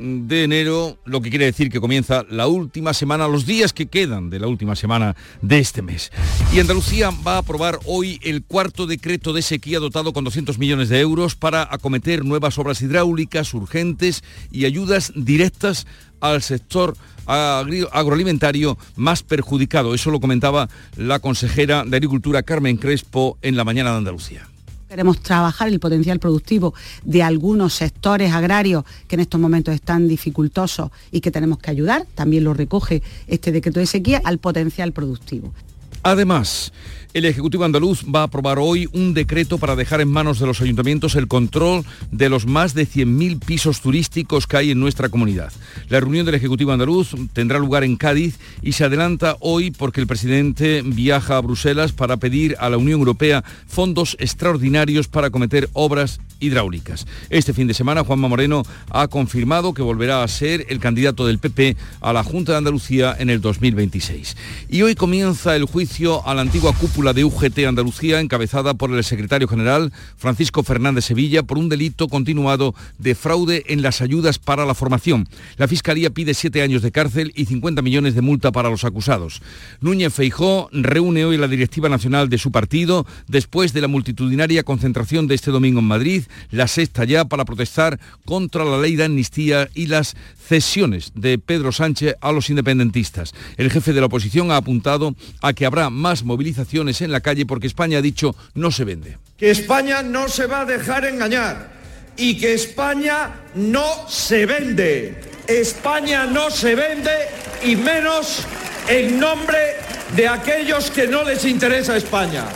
de enero, lo que quiere decir que comienza la última semana, los días que quedan de la última semana de este mes. Y Andalucía va a aprobar hoy el cuarto decreto de sequía dotado con 200 millones de euros para acometer nuevas obras hidráulicas urgentes y ayudas directas al sector agroalimentario más perjudicado. Eso lo comentaba la consejera de Agricultura Carmen Crespo en la mañana de Andalucía. Queremos trabajar el potencial productivo de algunos sectores agrarios que en estos momentos están dificultosos y que tenemos que ayudar, también lo recoge este decreto de sequía, al potencial productivo. Además, el Ejecutivo andaluz va a aprobar hoy un decreto para dejar en manos de los ayuntamientos el control de los más de 100.000 pisos turísticos que hay en nuestra comunidad. La reunión del Ejecutivo andaluz tendrá lugar en Cádiz y se adelanta hoy porque el presidente viaja a Bruselas para pedir a la Unión Europea fondos extraordinarios para cometer obras hidráulicas. Este fin de semana Juanma Moreno ha confirmado que volverá a ser el candidato del PP a la Junta de Andalucía en el 2026. Y hoy comienza el juicio a la antigua cúpula de UGT Andalucía encabezada por el secretario general Francisco Fernández Sevilla por un delito continuado de fraude en las ayudas para la formación. La Fiscalía pide siete años de cárcel y 50 millones de multa para los acusados. Núñez Feijó reúne hoy la directiva nacional de su partido después de la multitudinaria concentración de este domingo en Madrid la sexta ya para protestar contra la ley de amnistía y las cesiones de Pedro Sánchez a los independentistas. El jefe de la oposición ha apuntado a que habrá más movilizaciones en la calle porque España ha dicho no se vende. Que España no se va a dejar engañar y que España no se vende. España no se vende y menos en nombre de aquellos que no les interesa España.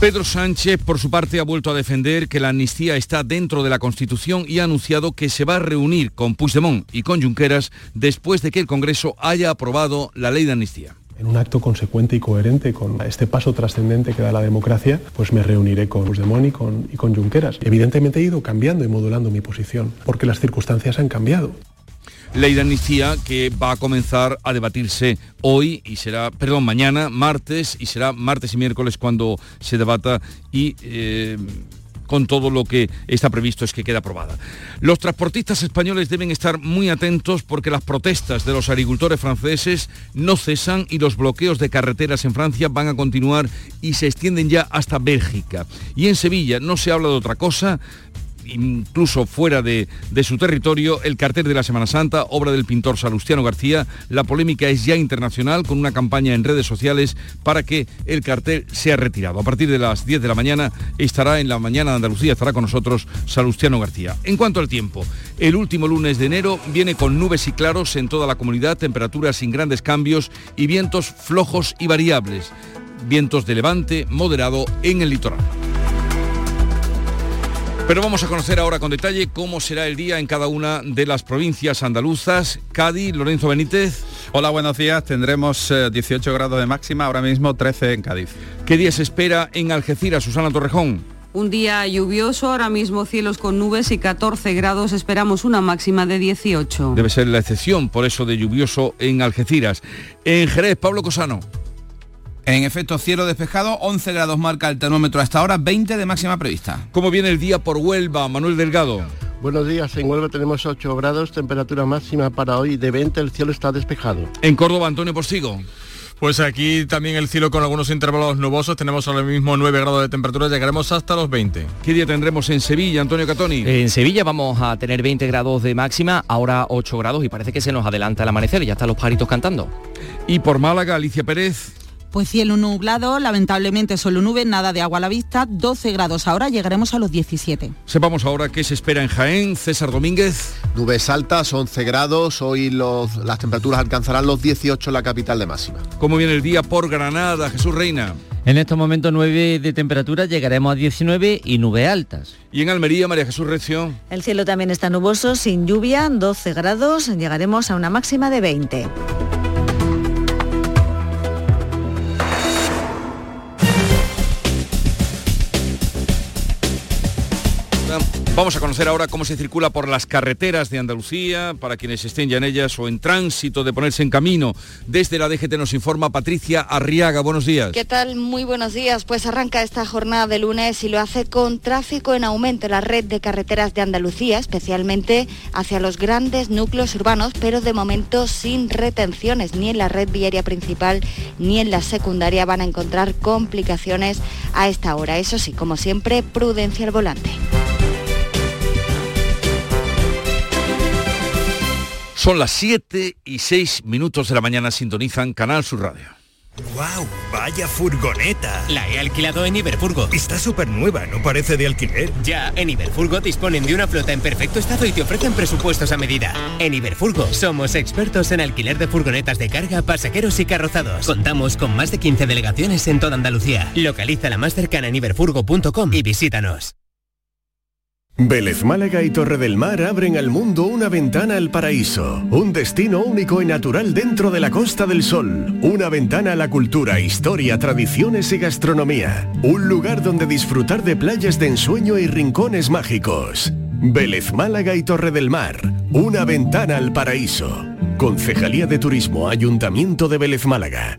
Pedro Sánchez, por su parte, ha vuelto a defender que la amnistía está dentro de la Constitución y ha anunciado que se va a reunir con Puigdemont y con Junqueras después de que el Congreso haya aprobado la ley de amnistía. En un acto consecuente y coherente con este paso trascendente que da la democracia, pues me reuniré con Puigdemont y con, y con Junqueras. Evidentemente he ido cambiando y modulando mi posición, porque las circunstancias han cambiado ley de amnistía que va a comenzar a debatirse hoy y será, perdón, mañana, martes, y será martes y miércoles cuando se debata y... Eh, con todo lo que está previsto es que quede aprobada. Los transportistas españoles deben estar muy atentos porque las protestas de los agricultores franceses no cesan y los bloqueos de carreteras en Francia van a continuar y se extienden ya hasta Bélgica. Y en Sevilla no se habla de otra cosa incluso fuera de, su territorio, el cartel de la Semana Santa, obra del pintor Salustiano García. La polémica es ya internacional con una campaña en redes sociales para que el cartel sea retirado. A partir de las 10 de la mañana estará en la mañana de Andalucía, estará con nosotros Salustiano García. En cuanto al tiempo, el último lunes de enero viene con nubes y claros en toda la comunidad, temperaturas sin grandes cambios y vientos flojos y variables. Vientos de levante moderado en el litoral. Pero vamos a conocer ahora con detalle cómo será el día en cada una de las provincias andaluzas. Cádiz, Lorenzo Benítez. Hola, buenos días. Tendremos 18 eh, grados de máxima, ahora mismo 13 en Cádiz. ¿Qué día se espera en Algeciras, Susana Torrejón? Un día lluvioso, ahora mismo cielos con nubes y 14 grados, esperamos una máxima de 18. Debe ser la excepción, por eso de lluvioso en Algeciras. En Jerez, Pablo Cosano. En efecto, cielo despejado, 11 grados marca el termómetro hasta ahora, 20 de máxima prevista. ¿Cómo viene el día por Huelva, Manuel Delgado? Buenos días, en Huelva tenemos 8 grados, temperatura máxima para hoy de 20, el cielo está despejado. En Córdoba, Antonio Porsigo. Pues aquí también el cielo con algunos intervalos nubosos, tenemos ahora mismo 9 grados de temperatura, llegaremos hasta los 20. ¿Qué día tendremos en Sevilla, Antonio Catoni? En Sevilla vamos a tener 20 grados de máxima, ahora 8 grados y parece que se nos adelanta el amanecer, ya están los paritos cantando. Y por Málaga, Alicia Pérez. Pues cielo nublado, lamentablemente solo nube, nada de agua a la vista, 12 grados ahora, llegaremos a los 17. Sepamos ahora qué se espera en Jaén, César Domínguez. Nubes altas, 11 grados, hoy las temperaturas alcanzarán los 18 en la capital de máxima. ¿Cómo viene el día por Granada, Jesús Reina? En estos momentos 9 de temperatura, llegaremos a 19 y nubes altas. ¿Y en Almería, María Jesús Recio? El cielo también está nuboso, sin lluvia, 12 grados, llegaremos a una máxima de 20. Vamos a conocer ahora cómo se circula por las carreteras de Andalucía, para quienes estén ya en ellas o en tránsito de ponerse en camino. Desde la DGT nos informa Patricia Arriaga. Buenos días. ¿Qué tal? Muy buenos días. Pues arranca esta jornada de lunes y lo hace con tráfico en aumento en la red de carreteras de Andalucía, especialmente hacia los grandes núcleos urbanos, pero de momento sin retenciones ni en la red viaria principal ni en la secundaria van a encontrar complicaciones a esta hora. Eso sí, como siempre, prudencia al volante. Son las 7 y 6 minutos de la mañana, sintonizan Canal Sur Radio. ¡Wow! ¡Vaya furgoneta! La he alquilado en Iberfurgo. Está súper nueva, ¿no parece de alquiler? Ya, en Iberfurgo disponen de una flota en perfecto estado y te ofrecen presupuestos a medida. En Iberfurgo somos expertos en alquiler de furgonetas de carga, pasajeros y carrozados. Contamos con más de 15 delegaciones en toda Andalucía. Localiza la más cercana en iberfurgo.com y visítanos. Vélez Málaga y Torre del Mar abren al mundo una ventana al paraíso, un destino único y natural dentro de la Costa del Sol, una ventana a la cultura, historia, tradiciones y gastronomía, un lugar donde disfrutar de playas de ensueño y rincones mágicos. Vélez Málaga y Torre del Mar, una ventana al paraíso. Concejalía de Turismo, Ayuntamiento de Vélez Málaga.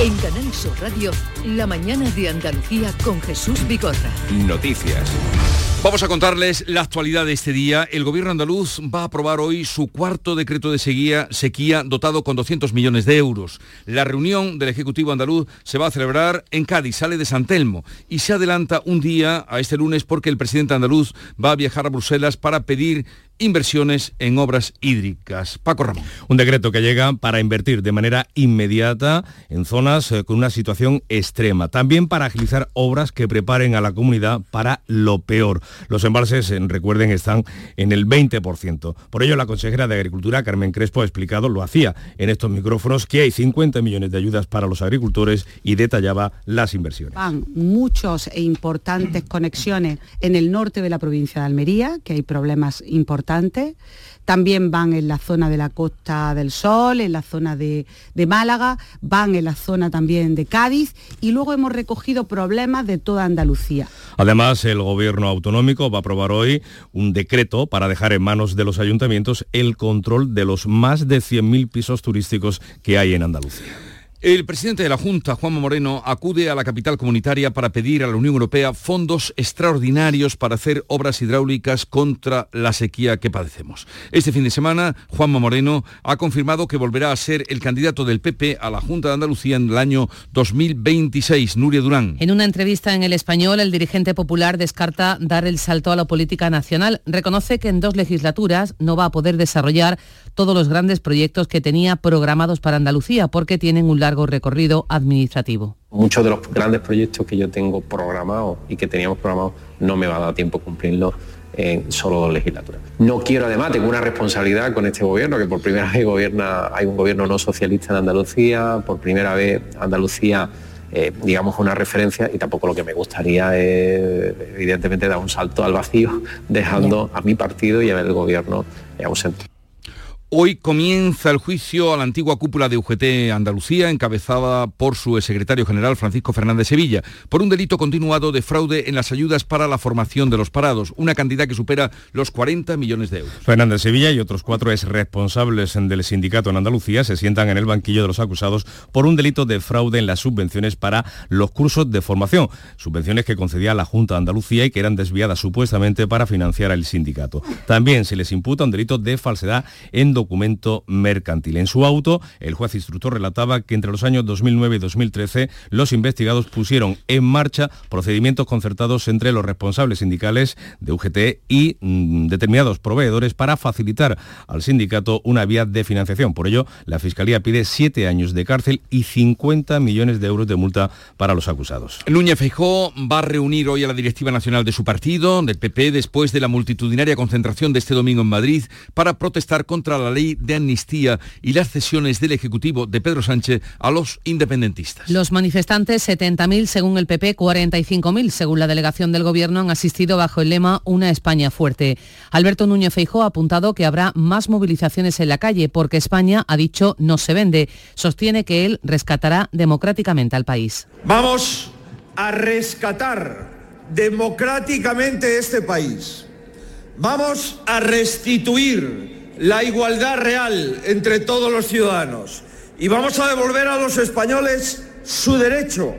En Canal Sur Radio, la mañana de Andalucía con Jesús Bigorra. Noticias. Vamos a contarles la actualidad de este día. El gobierno andaluz va a aprobar hoy su cuarto decreto de sequía, sequía dotado con 200 millones de euros. La reunión del Ejecutivo andaluz se va a celebrar en Cádiz, sale de San Telmo y se adelanta un día a este lunes porque el presidente andaluz va a viajar a Bruselas para pedir inversiones en obras hídricas. Paco Ramón. Un decreto que llega para invertir de manera inmediata en zonas eh, con una situación extrema. También para agilizar obras que preparen a la comunidad para lo peor. Los embalses, eh, recuerden, están en el 20%. Por ello, la consejera de Agricultura, Carmen Crespo, ha explicado, lo hacía en estos micrófonos, que hay 50 millones de ayudas para los agricultores y detallaba las inversiones. Van muchos e importantes conexiones en el norte de la provincia de Almería, que hay problemas importantes también van en la zona de la Costa del Sol, en la zona de, de, Málaga, van en la zona también de Cádiz y luego hemos recogido problemas de toda Andalucía. Además, el gobierno autonómico va a aprobar hoy un decreto para dejar en manos de los ayuntamientos el control de los más de 100.000 pisos turísticos que hay en Andalucía. El presidente de la Junta, Juanma Moreno, acude a la capital comunitaria para pedir a la Unión Europea fondos extraordinarios para hacer obras hidráulicas contra la sequía que padecemos. Este fin de semana, Juanma Moreno ha confirmado que volverá a ser el candidato del PP a la Junta de Andalucía en el año 2026. Nuria Durán. En una entrevista en El Español, el dirigente popular descarta dar el salto a la política nacional. Reconoce que en dos legislaturas no va a poder desarrollar todos los grandes proyectos que tenía programados para Andalucía porque tienen un largo recorrido administrativo. Muchos de los grandes proyectos que yo tengo programados y que teníamos programados no me va a dar tiempo cumplirlos en solo dos legislaturas. No quiero además, tengo una responsabilidad con este gobierno, que por primera vez gobierna, hay un gobierno no socialista en Andalucía, por primera vez Andalucía eh, digamos, una referencia y tampoco lo que me gustaría es, evidentemente, dar un salto al vacío, dejando a mi partido y a el gobierno ausente. Hoy comienza el juicio a la antigua cúpula de UGT Andalucía, encabezada por su secretario general Francisco Fernández Sevilla, por un delito continuado de fraude en las ayudas para la formación de los parados, una cantidad que supera los 40 millones de euros. Fernández Sevilla y otros cuatro ex responsables del sindicato en Andalucía se sientan en el banquillo de los acusados por un delito de fraude en las subvenciones para los cursos de formación, subvenciones que concedía la Junta de Andalucía y que eran desviadas supuestamente para financiar al sindicato. También se les imputa un delito de falsedad en documento mercantil. En su auto, el juez instructor relataba que entre los años 2009 y 2013 los investigados pusieron en marcha procedimientos concertados entre los responsables sindicales de UGT y mm, determinados proveedores para facilitar al sindicato una vía de financiación. Por ello, la Fiscalía pide siete años de cárcel y 50 millones de euros de multa para los acusados. Núñez Feijó va a reunir hoy a la directiva nacional de su partido, del PP, después de la multitudinaria concentración de este domingo en Madrid para protestar contra la la ley de amnistía y las cesiones del Ejecutivo de Pedro Sánchez a los independentistas. Los manifestantes, 70.000 según el PP, 45.000 según la delegación del Gobierno, han asistido bajo el lema Una España fuerte. Alberto Núñez Feijó ha apuntado que habrá más movilizaciones en la calle porque España, ha dicho, no se vende. Sostiene que él rescatará democráticamente al país. Vamos a rescatar democráticamente este país. Vamos a restituir la igualdad real entre todos los ciudadanos y vamos a devolver a los españoles su derecho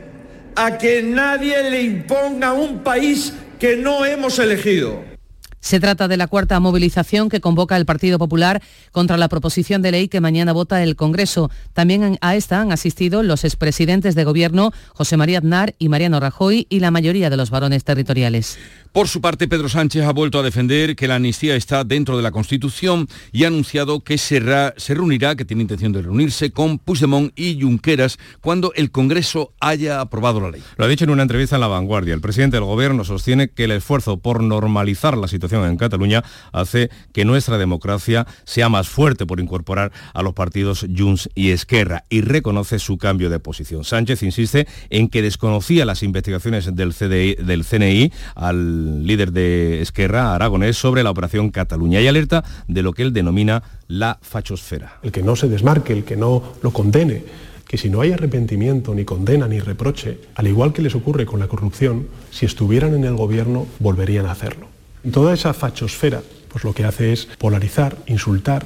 a que nadie le imponga un país que no hemos elegido. Se trata de la cuarta movilización que convoca el Partido Popular contra la proposición de ley que mañana vota el Congreso. También a esta han asistido los expresidentes de Gobierno José María Aznar y Mariano Rajoy y la mayoría de los varones territoriales. Por su parte, Pedro Sánchez ha vuelto a defender que la amnistía está dentro de la Constitución y ha anunciado que se, reunirá, que tiene intención de reunirse con Puigdemont y Junqueras cuando el Congreso haya aprobado la ley. Lo ha dicho en una entrevista en La Vanguardia. El presidente del Gobierno sostiene que el esfuerzo por normalizar la situación en Cataluña hace que nuestra democracia sea más fuerte por incorporar a los partidos Junts y Esquerra y reconoce su cambio de posición. Sánchez insiste en que desconocía las investigaciones del CNI al líder de Esquerra, Aragonés, sobre la operación Cataluña y alerta de lo que él denomina la fachosfera. El que no se desmarque, el que no lo condene, que si no hay arrepentimiento, ni condena, ni reproche, al igual que les ocurre con la corrupción, si estuvieran en el gobierno volverían a hacerlo. Toda esa fachosfera pues lo que hace es polarizar, insultar,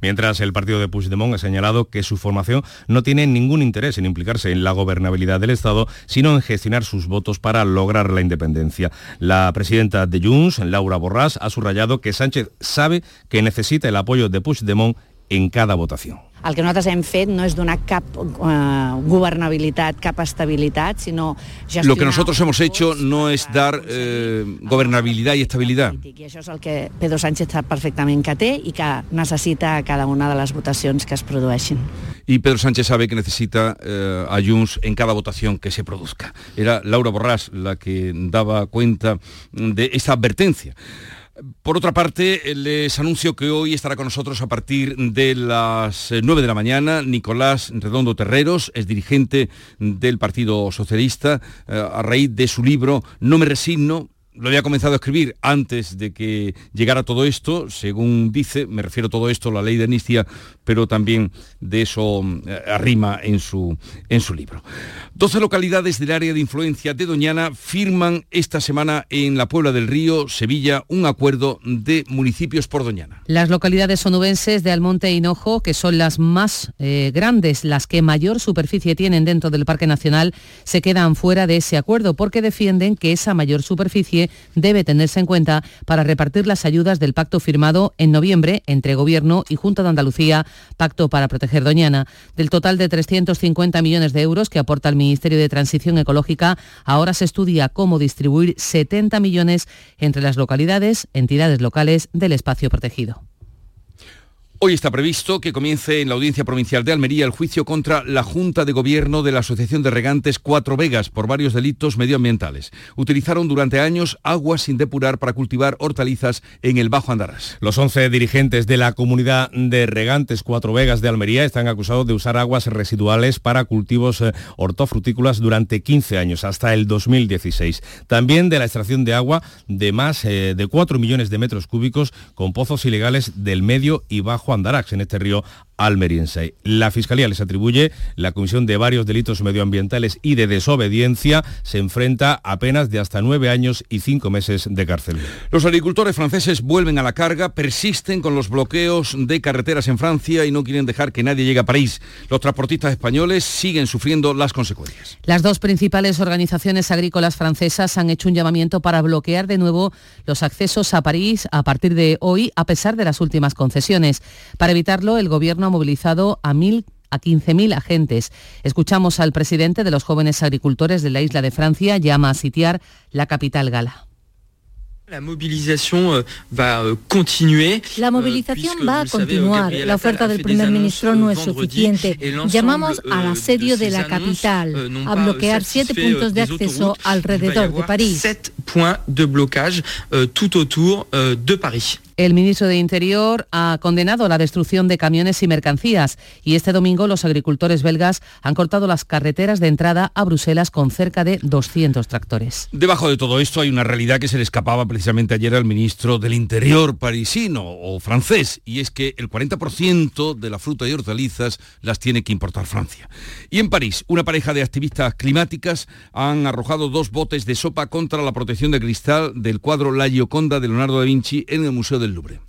Mientras el partido de Puigdemont ha señalado que su formación no tiene ningún interés en implicarse en la gobernabilidad del Estado, sino en gestionar sus votos para lograr la independencia. La presidenta de Junts, Laura Borràs, ha subrayado que Sánchez sabe que necesita el apoyo de Puigdemont en cada votación. El que nosaltres hem fet no és donar cap eh, governabilitat, cap estabilitat, sinó gestionar... Lo que nosotros hemos hecho no es dar eh, gobernabilidad y estabilidad. I això és el que Pedro Sánchez sap perfectament que té i que necessita cada una de les votacions que es produeixin. Y Pedro Sánchez sabe que necesita eh, a Junts en cada votación que se produzca. Era Laura Borràs la que daba cuenta de esta advertencia. Por otra parte, les anuncio que hoy estará con nosotros a partir de las 9 de la mañana Nicolás Redondo Terreros, es dirigente del Partido Socialista, eh, a raíz de su libro No me resigno, lo había comenzado a escribir antes de que llegara todo esto, según dice, me refiero a todo esto, la ley de amnistía, pero también de eso eh, arrima en su, en su libro. 12 localidades del área de influencia de Doñana firman esta semana en la Puebla del Río, Sevilla, un acuerdo de municipios por Doñana. Las localidades sonubenses de Almonte e Hinojo, que son las más eh, grandes, las que mayor superficie tienen dentro del Parque Nacional, se quedan fuera de ese acuerdo porque defienden que esa mayor superficie debe tenerse en cuenta para repartir las ayudas del pacto firmado en noviembre entre Gobierno y Junta de Andalucía, Pacto para Proteger Doñana. Del total de 350 millones de euros que aporta el Ministerio de Transición Ecológica, ahora se estudia cómo distribuir 70 millones entre las localidades, entidades locales del espacio protegido. Hoy está previsto que comience en la Audiencia Provincial de Almería el juicio contra la Junta de Gobierno de la Asociación de Regantes Cuatro Vegas por varios delitos medioambientales. Utilizaron durante años agua sin depurar para cultivar hortalizas en el Bajo Andarás. Los 11 dirigentes de la comunidad de Regantes Cuatro Vegas de Almería están acusados de usar aguas residuales para cultivos eh, hortofrutícolas durante 15 años, hasta el 2016. También de la extracción de agua de más eh, de 4 millones de metros cúbicos con pozos ilegales del medio y bajo Juan Darax en este río almeriense. La Fiscalía les atribuye la comisión de varios delitos medioambientales y de desobediencia. Se enfrenta a penas de hasta nueve años y cinco meses de cárcel. Los agricultores franceses vuelven a la carga, persisten con los bloqueos de carreteras en Francia y no quieren dejar que nadie llegue a París. Los transportistas españoles siguen sufriendo las consecuencias. Las dos principales organizaciones agrícolas francesas han hecho un llamamiento para bloquear de nuevo los accesos a París a partir de hoy, a pesar de las últimas concesiones. Para evitarlo, el gobierno ha movilizado a mil a 15.000 agentes. Escuchamos al presidente de los jóvenes agricultores de la isla de Francia, llama a sitiar la capital gala. La movilización va continuar. La movilización va a continuar. La oferta del primer ministro no es suficiente. Llamamos al asedio de la capital, a bloquear siete puntos de acceso alrededor de París. points de blocage tout autour de Paris. El ministro de Interior ha condenado la destrucción de camiones y mercancías y este domingo los agricultores belgas han cortado las carreteras de entrada a Bruselas con cerca de 200 tractores. Debajo de todo esto hay una realidad que se le escapaba precisamente ayer al ministro del Interior parisino o francés y es que el 40% de la fruta y hortalizas las tiene que importar Francia. Y en París, una pareja de activistas climáticas han arrojado dos botes de sopa contra la protección de cristal del cuadro La Gioconda de Leonardo da Vinci en el Museo de del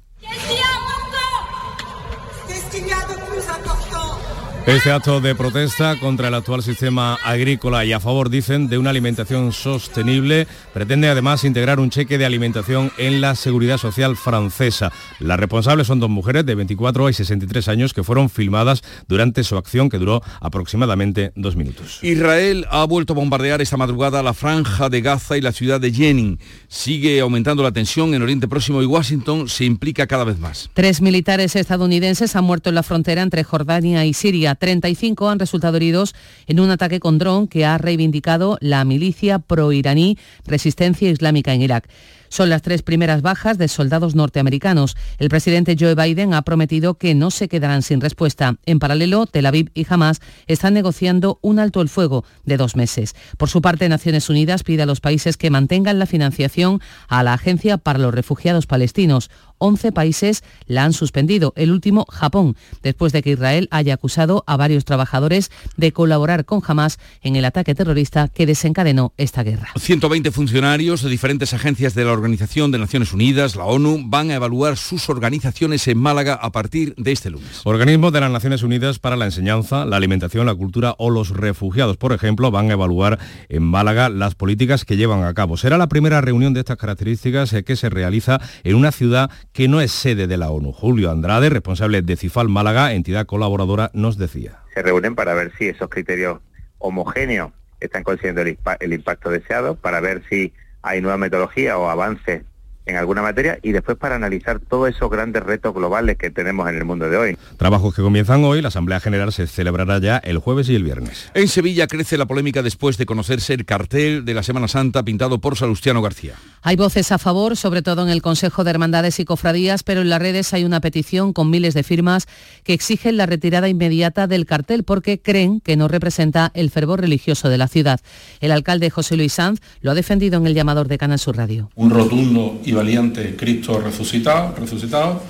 Este acto de protesta contra el actual sistema agrícola y a favor, dicen, de una alimentación sostenible pretende además integrar un cheque de alimentación en la seguridad social francesa. Las responsables son dos mujeres de 24 y 63 años que fueron filmadas durante su acción que duró aproximadamente dos minutos. Israel ha vuelto a bombardear esta madrugada la franja de Gaza y la ciudad de Jenin. Sigue aumentando la tensión en Oriente Próximo y Washington se implica cada vez más. Tres militares estadounidenses han muerto en la frontera entre Jordania y Siria. 35 han resultado heridos en un ataque con dron que ha reivindicado la milicia pro-iraní Resistencia Islámica en Irak. Son las tres primeras bajas de soldados norteamericanos. El presidente Joe Biden ha prometido que no se quedarán sin respuesta. En paralelo, Tel Aviv y Hamas están negociando un alto el fuego de dos meses. Por su parte, Naciones Unidas pide a los países que mantengan la financiación a la Agencia para los Refugiados Palestinos. 11 países la han suspendido, el último Japón, después de que Israel haya acusado a varios trabajadores de colaborar con Hamas en el ataque terrorista que desencadenó esta guerra. 120 funcionarios de diferentes agencias de la Organización de Naciones Unidas, la ONU, van a evaluar sus organizaciones en Málaga a partir de este lunes. Organismos de las Naciones Unidas para la enseñanza, la alimentación, la cultura o los refugiados, por ejemplo, van a evaluar en Málaga las políticas que llevan a cabo. Será la primera reunión de estas características eh, que se realiza en una ciudad que no es sede de la ONU. Julio Andrade, responsable de CIFAL Málaga, entidad colaboradora, nos decía. Se reúnen para ver si esos criterios homogéneos están consiguiendo el, impacto deseado, para ver si hay nueva metodología o avances en alguna materia y después para analizar todos esos grandes retos globales que tenemos en el mundo de hoy. Trabajos que comienzan hoy, la Asamblea General se celebrará ya el jueves y el viernes. En Sevilla crece la polémica después de conocerse el cartel de la Semana Santa pintado por Salustiano García. Hay voces a favor, sobre todo en el Consejo de Hermandades y Cofradías, pero en las redes hay una petición con miles de firmas que exigen la retirada inmediata del cartel porque creen que no representa el fervor religioso de la ciudad. El alcalde José Luis Sanz lo ha defendido en el llamador de Canal Sur Radio. Un rotundo y valiente Cristo resucitado, resucitado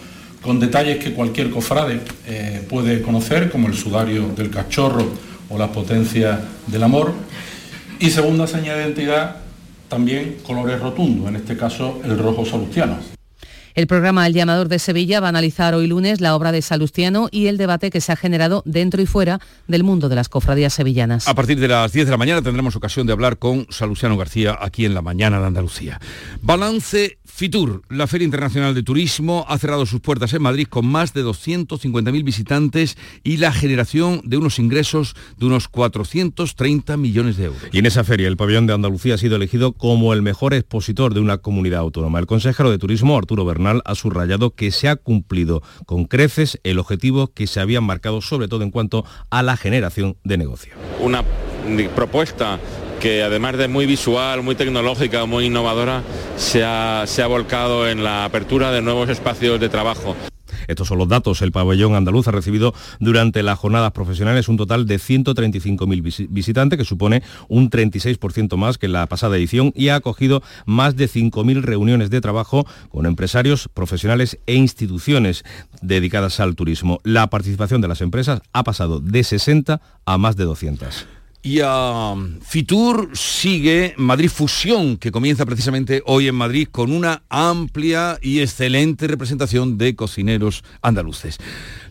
con detalles que cualquier cofrade eh, puede conocer, como el sudario del cachorro o las potencias del amor. Y segunda señal de identidad, también colores rotundos, en este caso el rojo salustiano. El programa El Llamador de Sevilla va a analizar hoy lunes la obra de Salustiano y el debate que se ha generado dentro y fuera del mundo de las cofradías sevillanas. A partir de las 10 de la mañana tendremos ocasión de hablar con Salustiano García aquí en la mañana de Andalucía. Balance Fitur, la Feria Internacional de Turismo, ha cerrado sus puertas en Madrid con más de 250.000 visitantes y la generación de unos ingresos de unos 430 millones de euros. Y en esa feria el pabellón de Andalucía ha sido elegido como el mejor expositor de una comunidad autónoma. El consejero de Turismo, Arturo Bernal, ha subrayado que se ha cumplido con creces el objetivo que se habían marcado, sobre todo en cuanto a la generación de negocio. Una propuesta que además de muy visual, muy tecnológica, muy innovadora, se ha, se ha volcado en la apertura de nuevos espacios de trabajo. Estos son los datos. El pabellón andaluz ha recibido durante las jornadas profesionales un total de 135.000 visitantes, que supone un 36% más que en la pasada edición, y ha acogido más de 5.000 reuniones de trabajo con empresarios, profesionales e instituciones dedicadas al turismo. La participación de las empresas ha pasado de 60 a más de 200. Y a Fitur sigue Madrid Fusión, que comienza precisamente hoy en Madrid con una amplia y excelente representación de cocineros andaluces.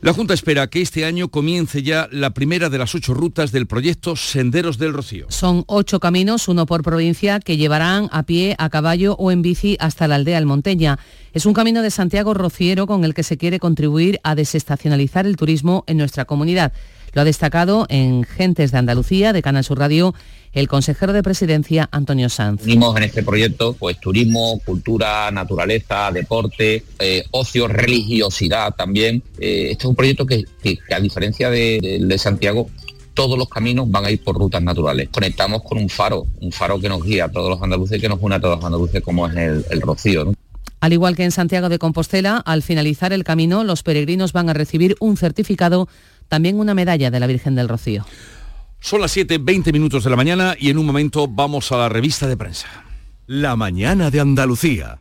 La Junta espera que este año comience ya la primera de las ocho rutas del proyecto Senderos del Rocío. Son ocho caminos, uno por provincia, que llevarán a pie, a caballo o en bici hasta la aldea Almonteña. Es un camino de Santiago Rociero con el que se quiere contribuir a desestacionalizar el turismo en nuestra comunidad. Lo ha destacado en Gentes de Andalucía, de Canal Sur Radio, el consejero de presidencia Antonio Sanz. Unimos en este proyecto pues turismo, cultura, naturaleza, deporte, eh, ocio, religiosidad también. Eh, este es un proyecto que, a diferencia de, de Santiago todos los caminos van a ir por rutas naturales. Conectamos con un faro, un faro que nos guía a todos los andaluces, que nos une a todos los andaluces como es el, Rocío. Al igual que en Santiago de Compostela, al finalizar el camino, los peregrinos van a recibir un certificado, también una medalla de la Virgen del Rocío. Son las 7, 20 minutos de la mañana y en un momento vamos a la revista de prensa. La mañana de Andalucía.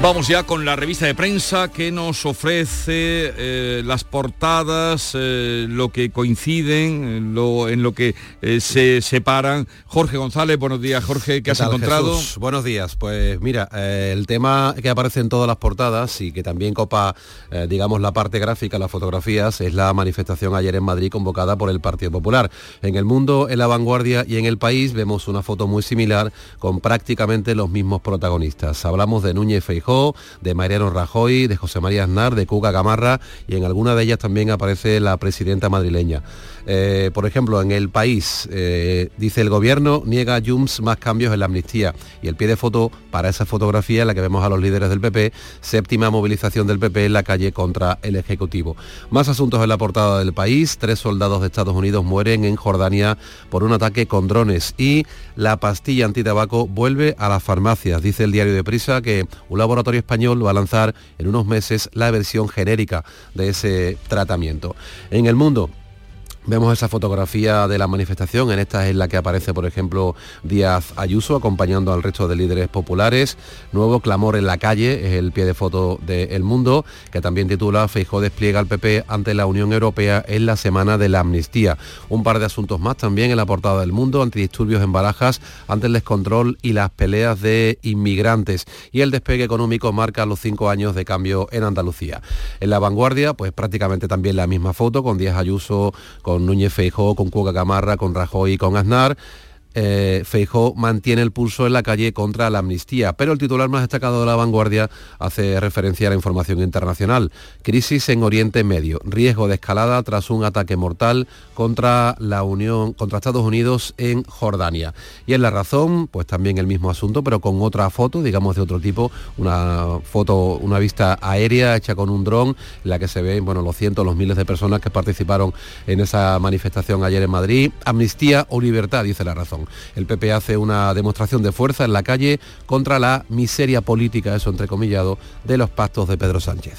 Vamos ya con la revista de prensa que nos ofrece eh, las portadas, eh, lo que coinciden, lo, en lo que eh, se separan. Jorge González, buenos días Jorge, ¿qué, has encontrado? Buenos días, pues mira, el tema que aparece en todas las portadas y que también copa, digamos, la parte gráfica, las fotografías, es la manifestación ayer en Madrid convocada por el Partido Popular. En el mundo, en la vanguardia y en el país vemos una foto muy similar con prácticamente los mismos protagonistas. Hablamos de Núñez Feijóo de Mariano Rajoy, de José María Aznar, de Cuca Gamarra y en alguna de ellas también aparece la presidenta madrileña. Eh, por ejemplo, en el país, eh, dice el gobierno, niega a Junts más cambios en la amnistía. Y el pie de foto para esa fotografía en la que vemos a los líderes del PP, séptima movilización del PP en la calle contra el Ejecutivo. Más asuntos en la portada del país, tres soldados de Estados Unidos mueren en Jordania por un ataque con drones y la pastilla antitabaco vuelve a las farmacias. Dice el diario de Prisa que un laboratorio español va a lanzar en unos meses la versión genérica de ese tratamiento. En el mundo, Vemos esa fotografía de la manifestación, en esta es la que aparece, por ejemplo, Díaz Ayuso acompañando al resto de líderes populares. Nuevo clamor en la calle, es el pie de foto de El Mundo, que también titula Feijó despliega al PP ante la Unión Europea en la semana de la amnistía. Un par de asuntos más también en la portada del Mundo, antidisturbios en Barajas ante el descontrol y las peleas de inmigrantes. Y el despegue económico marca los cinco años de cambio en Andalucía. En la vanguardia, pues prácticamente también la misma foto, con Díaz Ayuso, con con Núñez Feijó, con Cuoca Camarra, con Rajoy y con Aznar eh, Feijó mantiene el pulso en la calle contra la amnistía, pero el titular más destacado de la vanguardia hace referencia a la información internacional. Crisis en Oriente Medio, riesgo de escalada tras un ataque mortal contra la Unión, contra Estados Unidos en Jordania. Y en la razón, pues también el mismo asunto, pero con otra foto, digamos de otro tipo, una foto, una vista aérea hecha con un dron, en la que se ven, bueno, los cientos, los miles de personas que participaron en esa manifestación ayer en Madrid. Amnistía o libertad, dice la razón. El PP hace una demostración de fuerza en la calle contra la miseria política, eso entrecomillado, de los pactos de Pedro Sánchez.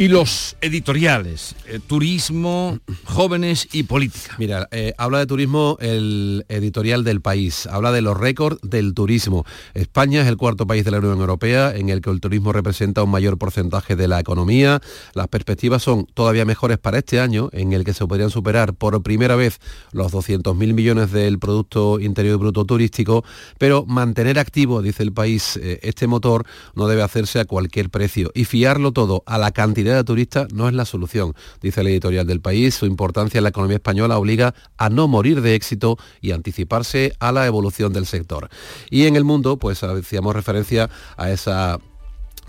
Y los editoriales, eh, turismo, jóvenes y política. Mira, eh, habla de turismo el editorial del país, habla de los récords del turismo. España es el cuarto país de la Unión Europea en el que el turismo representa un mayor porcentaje de la economía. Las perspectivas son todavía mejores para este año, en el que se podrían superar por primera vez los 200.000 millones del Producto Interior Bruto Turístico, pero mantener activo, dice el país, eh, este motor no debe hacerse a cualquier precio y fiarlo todo a la cantidad de turistas no es la solución, dice el editorial del país. Su importancia en la economía española obliga a no morir de éxito y anticiparse a la evolución del sector. Y en el mundo, pues hacíamos referencia a esa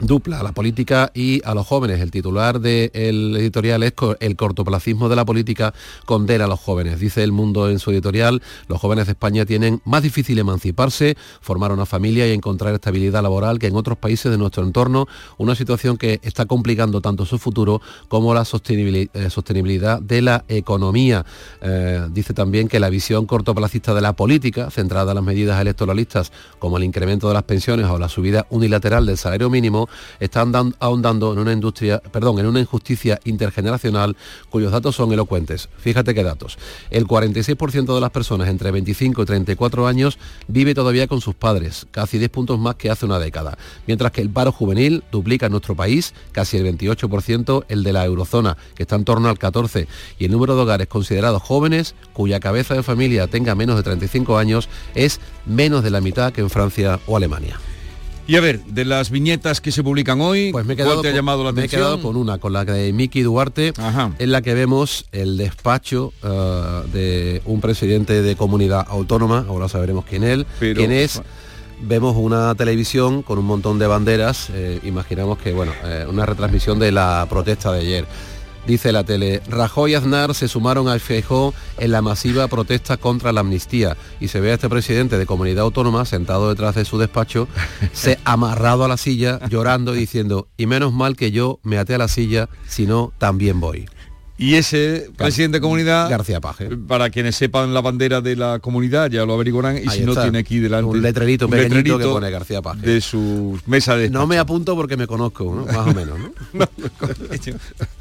dupla a la política y a los jóvenes. El titular del editorial es El cortoplacismo de la política condena a los jóvenes. Dice El Mundo en su editorial, los jóvenes de España tienen más difícil emanciparse, formar una familia y encontrar estabilidad laboral que en otros países de nuestro entorno, una situación que está complicando tanto su futuro como la eh, sostenibilidad de la economía. Eh, dice también que la visión cortoplacista de la política, centrada en las medidas electoralistas como el incremento de las pensiones o la subida unilateral del salario mínimo, están ahondando en una industria, perdón, en una injusticia intergeneracional cuyos datos son elocuentes. Fíjate qué datos. El 46% de las personas entre 25 y 34 años vive todavía con sus padres, casi 10 puntos más que hace una década, mientras que el paro juvenil duplica en nuestro país, casi el 28%, el de la eurozona, que está en torno al 14, y el número de hogares considerados jóvenes cuya cabeza de familia tenga menos de 35 años es menos de la mitad que en Francia o Alemania. Y a ver, de las viñetas que se publican hoy, pues me he quedado, ¿cuál te ha llamado la me atención? he quedado con una, con la de Miki Duarte, en la que vemos el despacho uh, de un presidente de comunidad autónoma, ahora sabremos quién, él, Pero, quién es. Vemos una televisión con un montón de banderas, eh, imaginamos que, bueno, eh, una retransmisión de la protesta de ayer. Dice la tele, Rajoy y Aznar se sumaron al Feijó en la masiva protesta contra la amnistía y se ve a este presidente de comunidad autónoma sentado detrás de su despacho, se amarrado a la silla, llorando y diciendo, y menos mal que yo me até a la silla, si no, también voy. Y ese presidente de comunidad, García Paje. para quienes sepan la bandera de la comunidad, ya lo averiguarán, y Ahí si no tiene aquí delante Un letrerito un pequeñito letrerito que pone García Paje. de su mesa de No me apunto porque me conozco, ¿no? más o menos. ¿no?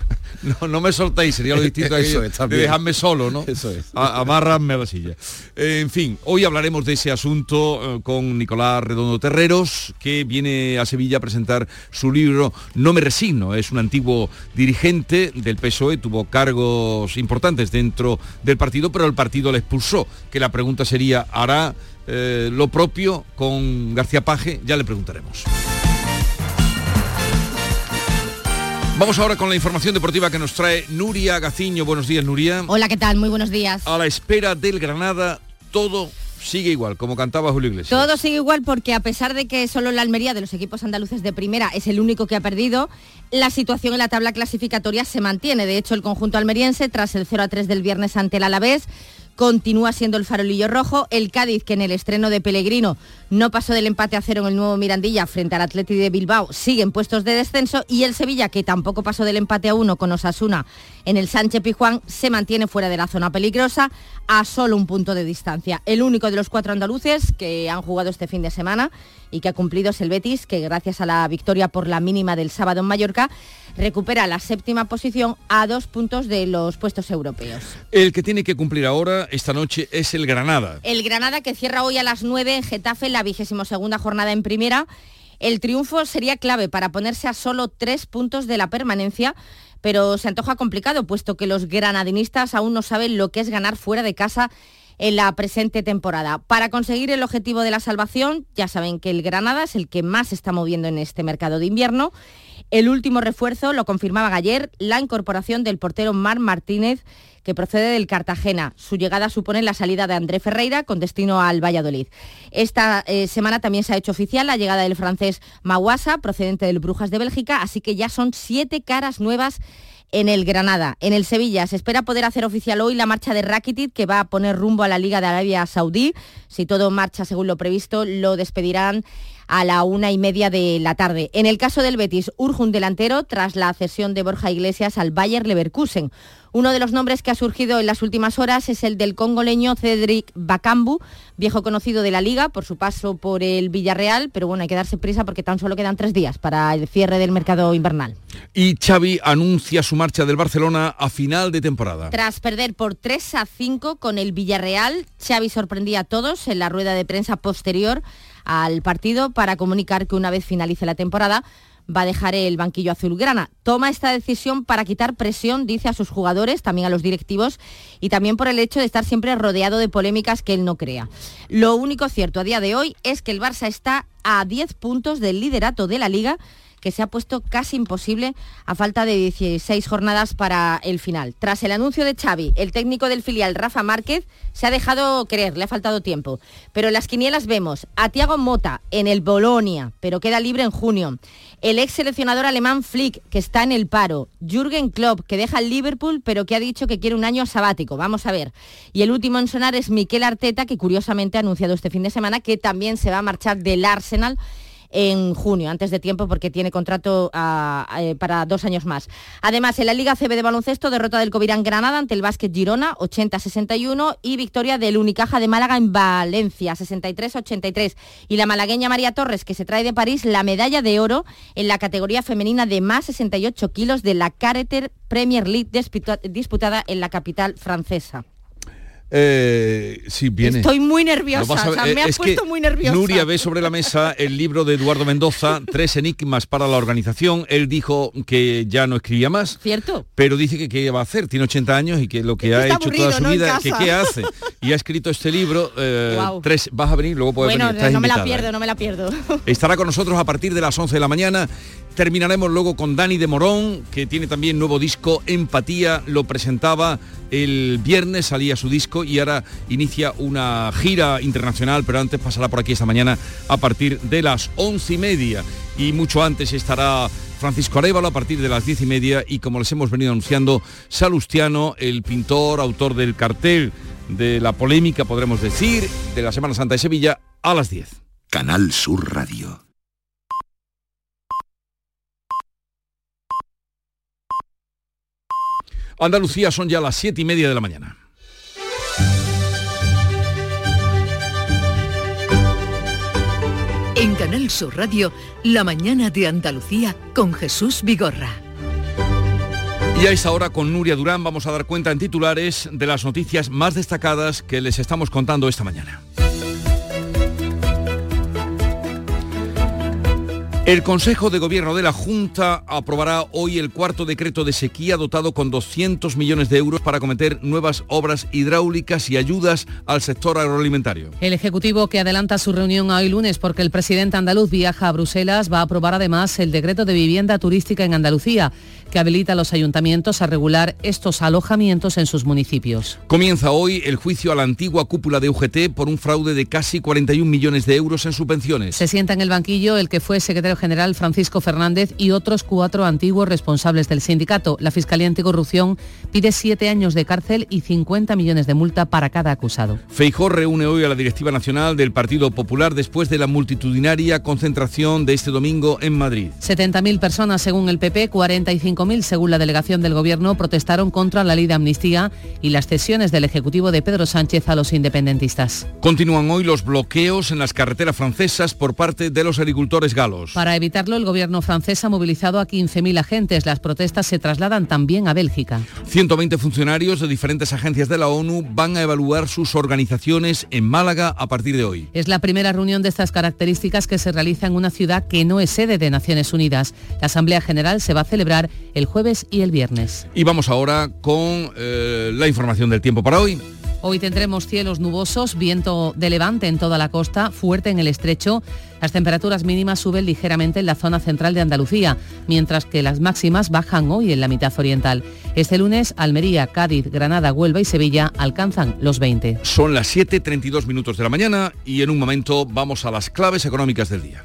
No, no me soltéis, sería lo distinto Eso es, de dejarme solo, ¿no? Eso es. A- a la silla. En fin, hoy hablaremos de ese asunto eh, con Nicolás Redondo Terreros, que viene a Sevilla a presentar su libro No me resigno. Es un antiguo dirigente del PSOE, tuvo cargos importantes dentro del partido, pero el partido le expulsó. Que la pregunta sería, ¿hará eh, lo propio con García Paje? Ya le preguntaremos. Vamos ahora con la información deportiva que nos trae Nuria Gaciño. Buenos días, Nuria. Hola, ¿qué tal? Muy buenos días. A la espera del Granada, todo sigue igual, como cantaba Julio Iglesias. Todo sigue igual porque a pesar de que solo la Almería de los equipos andaluces de primera es el único que ha perdido, la situación en la tabla clasificatoria se mantiene. De hecho, el conjunto almeriense, tras el 0 a 3 del viernes ante el Alavés, continúa siendo el farolillo rojo. El Cádiz, que en el estreno de Pellegrino no pasó del empate a cero en el nuevo Mirandilla frente al Atleti de Bilbao, sigue en puestos de descenso. Y el Sevilla, que tampoco pasó del empate a uno con Osasuna en el Sánchez Pijuán, se mantiene fuera de la zona peligrosa a solo un punto de distancia. El único de los cuatro andaluces que han jugado este fin de semana y que ha cumplido es el Betis, que gracias a la victoria por la mínima del sábado en Mallorca, recupera la séptima posición a dos puntos de los puestos europeos. El que tiene que cumplir ahora, esta noche, es el Granada. El Granada que cierra hoy a las 9 en Getafe la vigésimo segunda jornada en primera. El triunfo sería clave para ponerse a solo tres puntos de la permanencia, pero se antoja complicado puesto que los granadinistas aún no saben lo que es ganar fuera de casa en la presente temporada. Para conseguir el objetivo de la salvación, ya saben que el Granada es el que más se está moviendo en este mercado de invierno. El último refuerzo lo confirmaba ayer la incorporación del portero Mar Martínez, que procede del Cartagena. Su llegada supone la salida de André Ferreira con destino al Valladolid. Esta eh, semana también se ha hecho oficial la llegada del francés Mawasa, procedente del Brujas de Bélgica, así que ya son siete caras nuevas en el Granada. En el Sevilla se espera poder hacer oficial hoy la marcha de Rakitic que va a poner rumbo a la Liga de Arabia Saudí. Si todo marcha según lo previsto, lo despedirán a la una y media de la tarde. En el caso del Betis, urge un delantero tras la cesión de Borja Iglesias al Bayer Leverkusen. Uno de los nombres que ha surgido en las últimas horas es el del congoleño Cedric Bakambu, viejo conocido de la liga por su paso por el Villarreal, pero bueno, hay que darse prisa porque tan solo quedan tres días para el cierre del mercado invernal. Y Xavi anuncia su marcha del Barcelona a final de temporada. Tras perder por 3 a 5 con el Villarreal, Xavi sorprendía a todos en la rueda de prensa posterior al partido para comunicar que una vez finalice la temporada va a dejar el banquillo azulgrana. Toma esta decisión para quitar presión, dice a sus jugadores, también a los directivos y también por el hecho de estar siempre rodeado de polémicas que él no crea. Lo único cierto a día de hoy es que el Barça está a 10 puntos del liderato de la liga que se ha puesto casi imposible a falta de 16 jornadas para el final. Tras el anuncio de Xavi, el técnico del filial Rafa Márquez se ha dejado creer, le ha faltado tiempo. Pero en las quinielas vemos a Tiago Mota en el Bolonia, pero queda libre en junio. El ex seleccionador alemán Flick, que está en el paro. Jürgen Klopp, que deja el Liverpool, pero que ha dicho que quiere un año sabático. Vamos a ver. Y el último en sonar es Miquel Arteta, que curiosamente ha anunciado este fin de semana que también se va a marchar del Arsenal en junio, antes de tiempo, porque tiene contrato a, a, para dos años más. Además, en la Liga CB de baloncesto, derrota del Covirán Granada ante el Básquet Girona, 80-61, y victoria del Unicaja de Málaga en Valencia, 63-83. Y la malagueña María Torres, que se trae de París la medalla de oro en la categoría femenina de más 68 kilos de la Careter Premier League disputada en la capital francesa. Eh, sí, viene. Estoy muy nerviosa, a o sea, me eh, has es puesto muy nerviosa. Nuria ve sobre la mesa el libro de Eduardo Mendoza, Tres enigmas para la organización. Él dijo que ya no escribía más. ¿Cierto? Pero dice que qué va a hacer, tiene 80 años y que lo que ha hecho aburrido, toda su vida, que qué hace. Y ha escrito este libro, eh, Guau. tres, vas a venir, luego puedes Bueno, venir. estás no me la invitada, pierdo, ¿eh? no me la pierdo. Estará con nosotros a partir de las 11 de la mañana. Terminaremos luego con Dani de Morón, que tiene también nuevo disco, Empatía, lo presentaba el viernes, salía su disco y ahora inicia una gira internacional, pero antes pasará por aquí esta mañana a partir de las once y media. Y mucho antes estará Francisco Arevalo a partir de las diez y media y como les hemos venido anunciando, Salustiano, el pintor, autor del cartel de la polémica, podremos decir, de la Semana Santa de Sevilla, a las 10. Canal Sur Radio. Andalucía son ya las siete y media de la mañana. En Canal Sur Radio, La mañana de Andalucía con Jesús Vigorra. Y a esta hora con Nuria Durán vamos a dar cuenta en titulares de las noticias más destacadas que les estamos contando esta mañana. El Consejo de Gobierno de la Junta aprobará hoy el cuarto decreto de sequía dotado con 200 millones de euros para acometer nuevas obras hidráulicas y ayudas al sector agroalimentario. El Ejecutivo que adelanta su reunión hoy lunes porque el presidente andaluz viaja a Bruselas va a aprobar además el decreto de vivienda turística en Andalucía que habilita a los ayuntamientos a regular estos alojamientos en sus municipios. Comienza hoy el juicio a la antigua cúpula de UGT por un fraude de casi 41 millones de euros en subvenciones. Se sienta en el banquillo el que fue secretario general Francisco Fernández y otros cuatro antiguos responsables del sindicato. La Fiscalía Anticorrupción pide siete años de cárcel y 50 millones de multa para cada acusado. Feijó reúne hoy a la directiva nacional del Partido Popular después de la multitudinaria concentración de este domingo en Madrid. 70.000 personas según el PP, 45.000 según la delegación del Gobierno protestaron contra la ley de amnistía y las cesiones del Ejecutivo de Pedro Sánchez a los independentistas. Continúan hoy los bloqueos en las carreteras francesas por parte de los agricultores galos. Para evitarlo, el Gobierno francés ha movilizado a 15.000 agentes. Las protestas se trasladan también a Bélgica. 120 funcionarios de diferentes agencias de la ONU van a evaluar sus organizaciones en Málaga a partir de hoy. Es la primera reunión de estas características que se realiza en una ciudad que no es sede de Naciones Unidas. La Asamblea General se va a celebrar el jueves y el viernes. Y vamos ahora con eh, la información del tiempo para hoy. Hoy tendremos cielos nubosos, viento de levante en toda la costa, fuerte en el estrecho. Las temperaturas mínimas suben ligeramente en la zona central de Andalucía, mientras que las máximas bajan hoy en la mitad oriental. Este lunes, Almería, Cádiz, Granada, Huelva y Sevilla alcanzan los 20. Son las 7.32 minutos de la mañana y en un momento vamos a las claves económicas del día.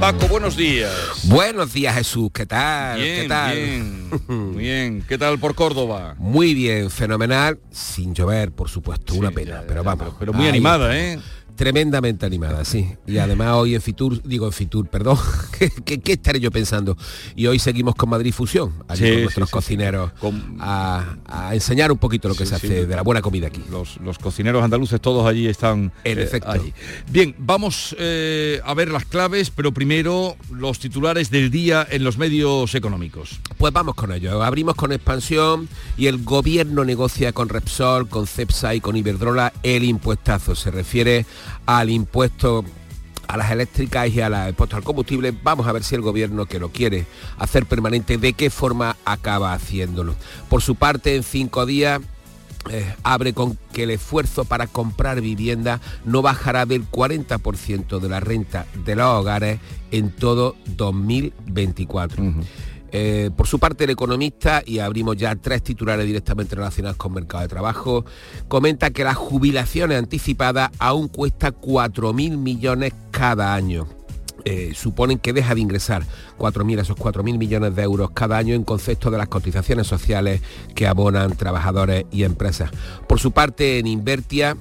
Paco, buenos días. Buenos días Jesús, ¿qué tal? Bien, ¿Qué tal? bien, bien. ¿Qué tal por Córdoba? Muy bien, fenomenal, sin llover, por supuesto, una pena, pero vamos. Pero muy ahí animada. ¿eh? Tremendamente animada, sí. Y además hoy en Fitur, digo en Fitur, perdón, ¿qué, qué, qué estaré yo pensando? Y hoy seguimos con Madrid Fusión, allí Sí, con nuestros sí, sí. cocineros, A, a enseñar un poquito lo que se hace de la buena comida aquí. Los, los cocineros andaluces todos allí están. En eh, efecto. allí. Bien, vamos eh, a ver las claves, pero primero los titulares del día en los medios económicos. Pues vamos con ello. Abrimos con expansión y el gobierno negocia con Repsol, con Cepsa y con Iberdrola el impuestazo. Se refiere al impuesto a las eléctricas y a la impuesto al combustible. Vamos a ver si el gobierno que lo quiere hacer permanente, de qué forma acaba haciéndolo. Por su parte, en cinco días eh, abre con que el esfuerzo para comprar vivienda no bajará del 40% de la renta de los hogares en todo 2024. Eh, por su parte, el economista, y abrimos ya tres titulares directamente relacionados con mercado de trabajo, comenta que las jubilaciones anticipadas aún cuesta 4.000 millones cada año. Eh, suponen que deja de ingresar 4.000 esos 4.000 millones de euros cada año en concepto de las cotizaciones sociales que abonan trabajadores y empresas. Por su parte, en Invertia,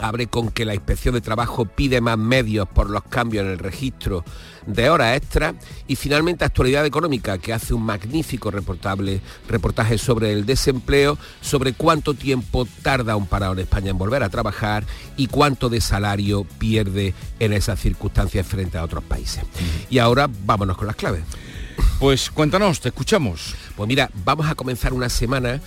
abre con que la inspección de trabajo pide más medios por los cambios en el registro de horas extra y finalmente actualidad económica que hace un magnífico reportable, reportaje sobre el desempleo, sobre cuánto tiempo tarda un parado en España en volver a trabajar y cuánto de salario pierde en esas circunstancias frente a otros países. Y ahora vámonos con las claves. Pues cuéntanos, te escuchamos. Pues mira, vamos a comenzar una semana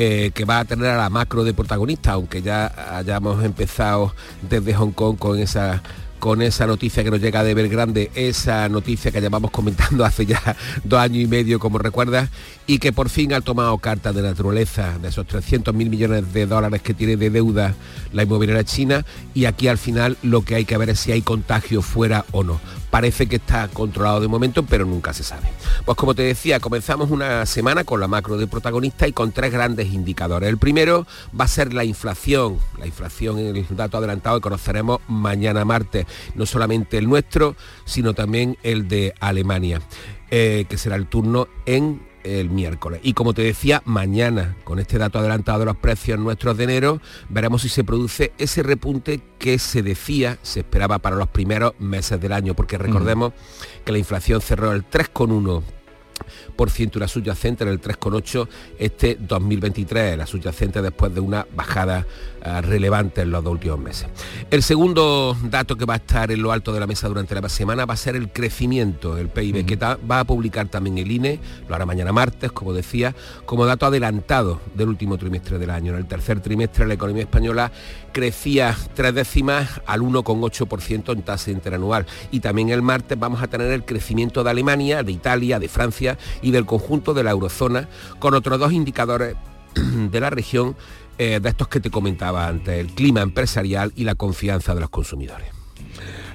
eh, que va a tener a la macro de protagonista, aunque ya hayamos empezado desde Hong Kong con esa con esa noticia que nos llega de Belgrande, esa noticia que llevamos comentando hace ya dos años y medio, como recuerdas, y que por fin ha tomado carta de naturaleza de esos 300 mil millones de dólares que tiene de deuda la inmobiliaria china, y aquí al final lo que hay que ver es si hay contagio fuera o no. Parece que está controlado de momento, pero nunca se sabe. Pues como te decía, comenzamos una semana con la macro de protagonista y con tres grandes indicadores. El primero va a ser la inflación. La inflación, el dato adelantado que conoceremos mañana martes. No solamente el nuestro, sino también el de Alemania, eh, que será el turno en el miércoles. Y como te decía, mañana, con este dato adelantado de los precios nuestros de enero, veremos si se produce ese repunte que se decía, se esperaba para los primeros meses del año, porque recordemos que la inflación cerró el 3,1 por la subyacente en el 3,8 este 2023, la subyacente después de una bajada uh, relevante en los dos últimos meses. El segundo dato que va a estar en lo alto de la mesa durante la semana va a ser el crecimiento del PIB, que va a publicar también el INE, lo hará mañana martes, como decía, como dato adelantado del último trimestre del año. En el tercer trimestre la economía española crecía tres décimas al 1,8% en tasa interanual. Y también el martes vamos a tener el crecimiento de Alemania, de Italia, de Francia y del conjunto de la eurozona, con otros dos indicadores de la región eh, de estos que te comentaba antes, el clima empresarial y la confianza de los consumidores.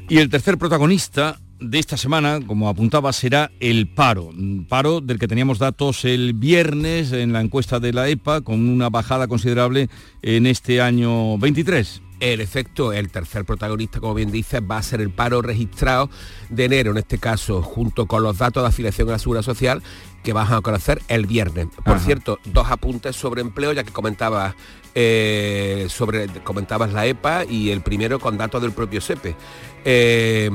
Y el tercer protagonista de esta semana, como apuntaba, será el paro. Paro del que teníamos datos el viernes en la encuesta de la EPA, con una bajada considerable en este año 23. El efecto, el tercer protagonista, como bien dice, va a ser el paro registrado de enero, en este caso, junto con los datos de afiliación a la Seguridad Social, que vas a conocer el viernes. Por cierto, dos apuntes sobre empleo, ya que comentabas eh, sobre comentabas la EPA y el primero con datos del propio SEPE. Eh,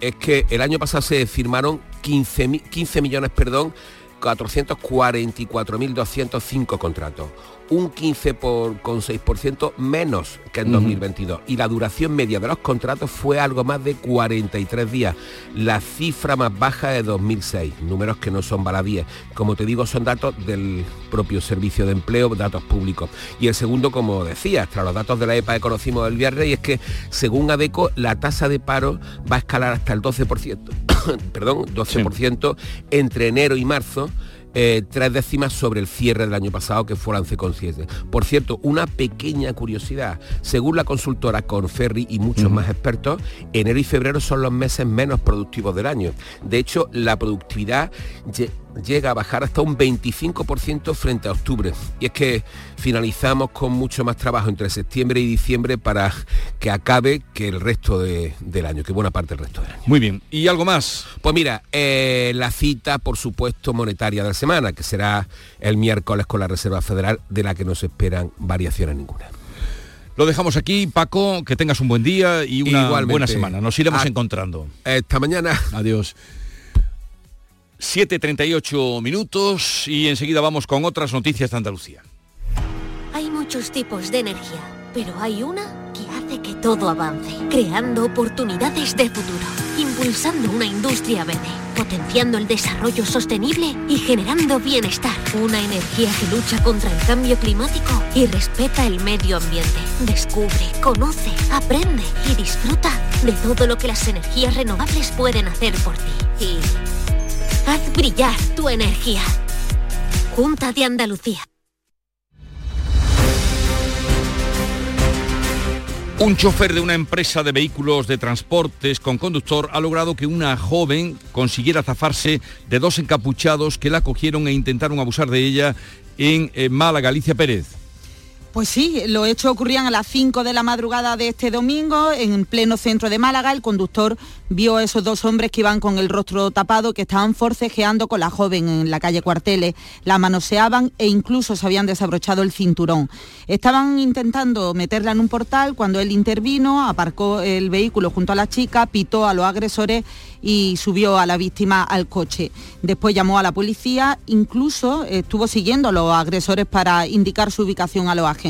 es que el año pasado se firmaron 15, 15 millones, perdón, 444.205 contratos un 15,6% menos que en 2022 y la duración media de los contratos fue algo más de 43 días, la cifra más baja de 2006, números que no son baladíes, como te digo son datos del propio servicio de empleo, datos públicos. Y el segundo, como decía, tras los datos de la EPA que conocimos el viernes, y es que según ADECO la tasa de paro va a escalar hasta el 12%, perdón, 12% entre enero y marzo eh, tres décimas sobre el cierre del año pasado que fue el 11,7. Por cierto, una pequeña curiosidad. Según la consultora Conferri y muchos más expertos, enero y febrero son los meses menos productivos del año. De hecho, la productividad llega a bajar hasta un 25% frente a octubre. Y es que finalizamos con mucho más trabajo entre septiembre y diciembre para que acabe que el resto del año, que buena parte del resto del año. Muy bien. ¿Y algo más? Pues mira, eh, la cita, por supuesto, monetaria de la semana, que será el miércoles con la Reserva Federal, de la que no se esperan variaciones ninguna. Lo dejamos aquí, Paco, que tengas un buen día y una buena semana. Nos iremos encontrando. Esta mañana. Adiós. 7.38 minutos y enseguida vamos con otras noticias de Andalucía. Hay muchos tipos de energía, pero hay una que hace que todo avance, creando oportunidades de futuro, impulsando una industria verde, potenciando el desarrollo sostenible y generando bienestar. Una energía que lucha contra el cambio climático y respeta el medio ambiente. Descubre, conoce, aprende y disfruta de todo lo que las energías renovables pueden hacer por ti. Y Haz brillar tu energía. Junta de Andalucía. Un chofer de una empresa de vehículos de transportes con conductor ha logrado que una joven consiguiera zafarse de dos encapuchados que la cogieron e intentaron abusar de ella en eh, Málaga, Alicia Pérez. Pues sí, los hechos ocurrían a las 5 de la madrugada de este domingo en pleno centro de Málaga. El conductor vio a esos dos hombres que iban con el rostro tapado, que estaban forcejeando con la joven en la calle Cuarteles. La manoseaban e incluso se habían desabrochado el cinturón. Estaban intentando meterla en un portal cuando él intervino, aparcó el vehículo junto a la chica, pitó a los agresores y subió a la víctima al coche. Después llamó a la policía, incluso estuvo siguiendo a los agresores para indicar su ubicación a los agentes.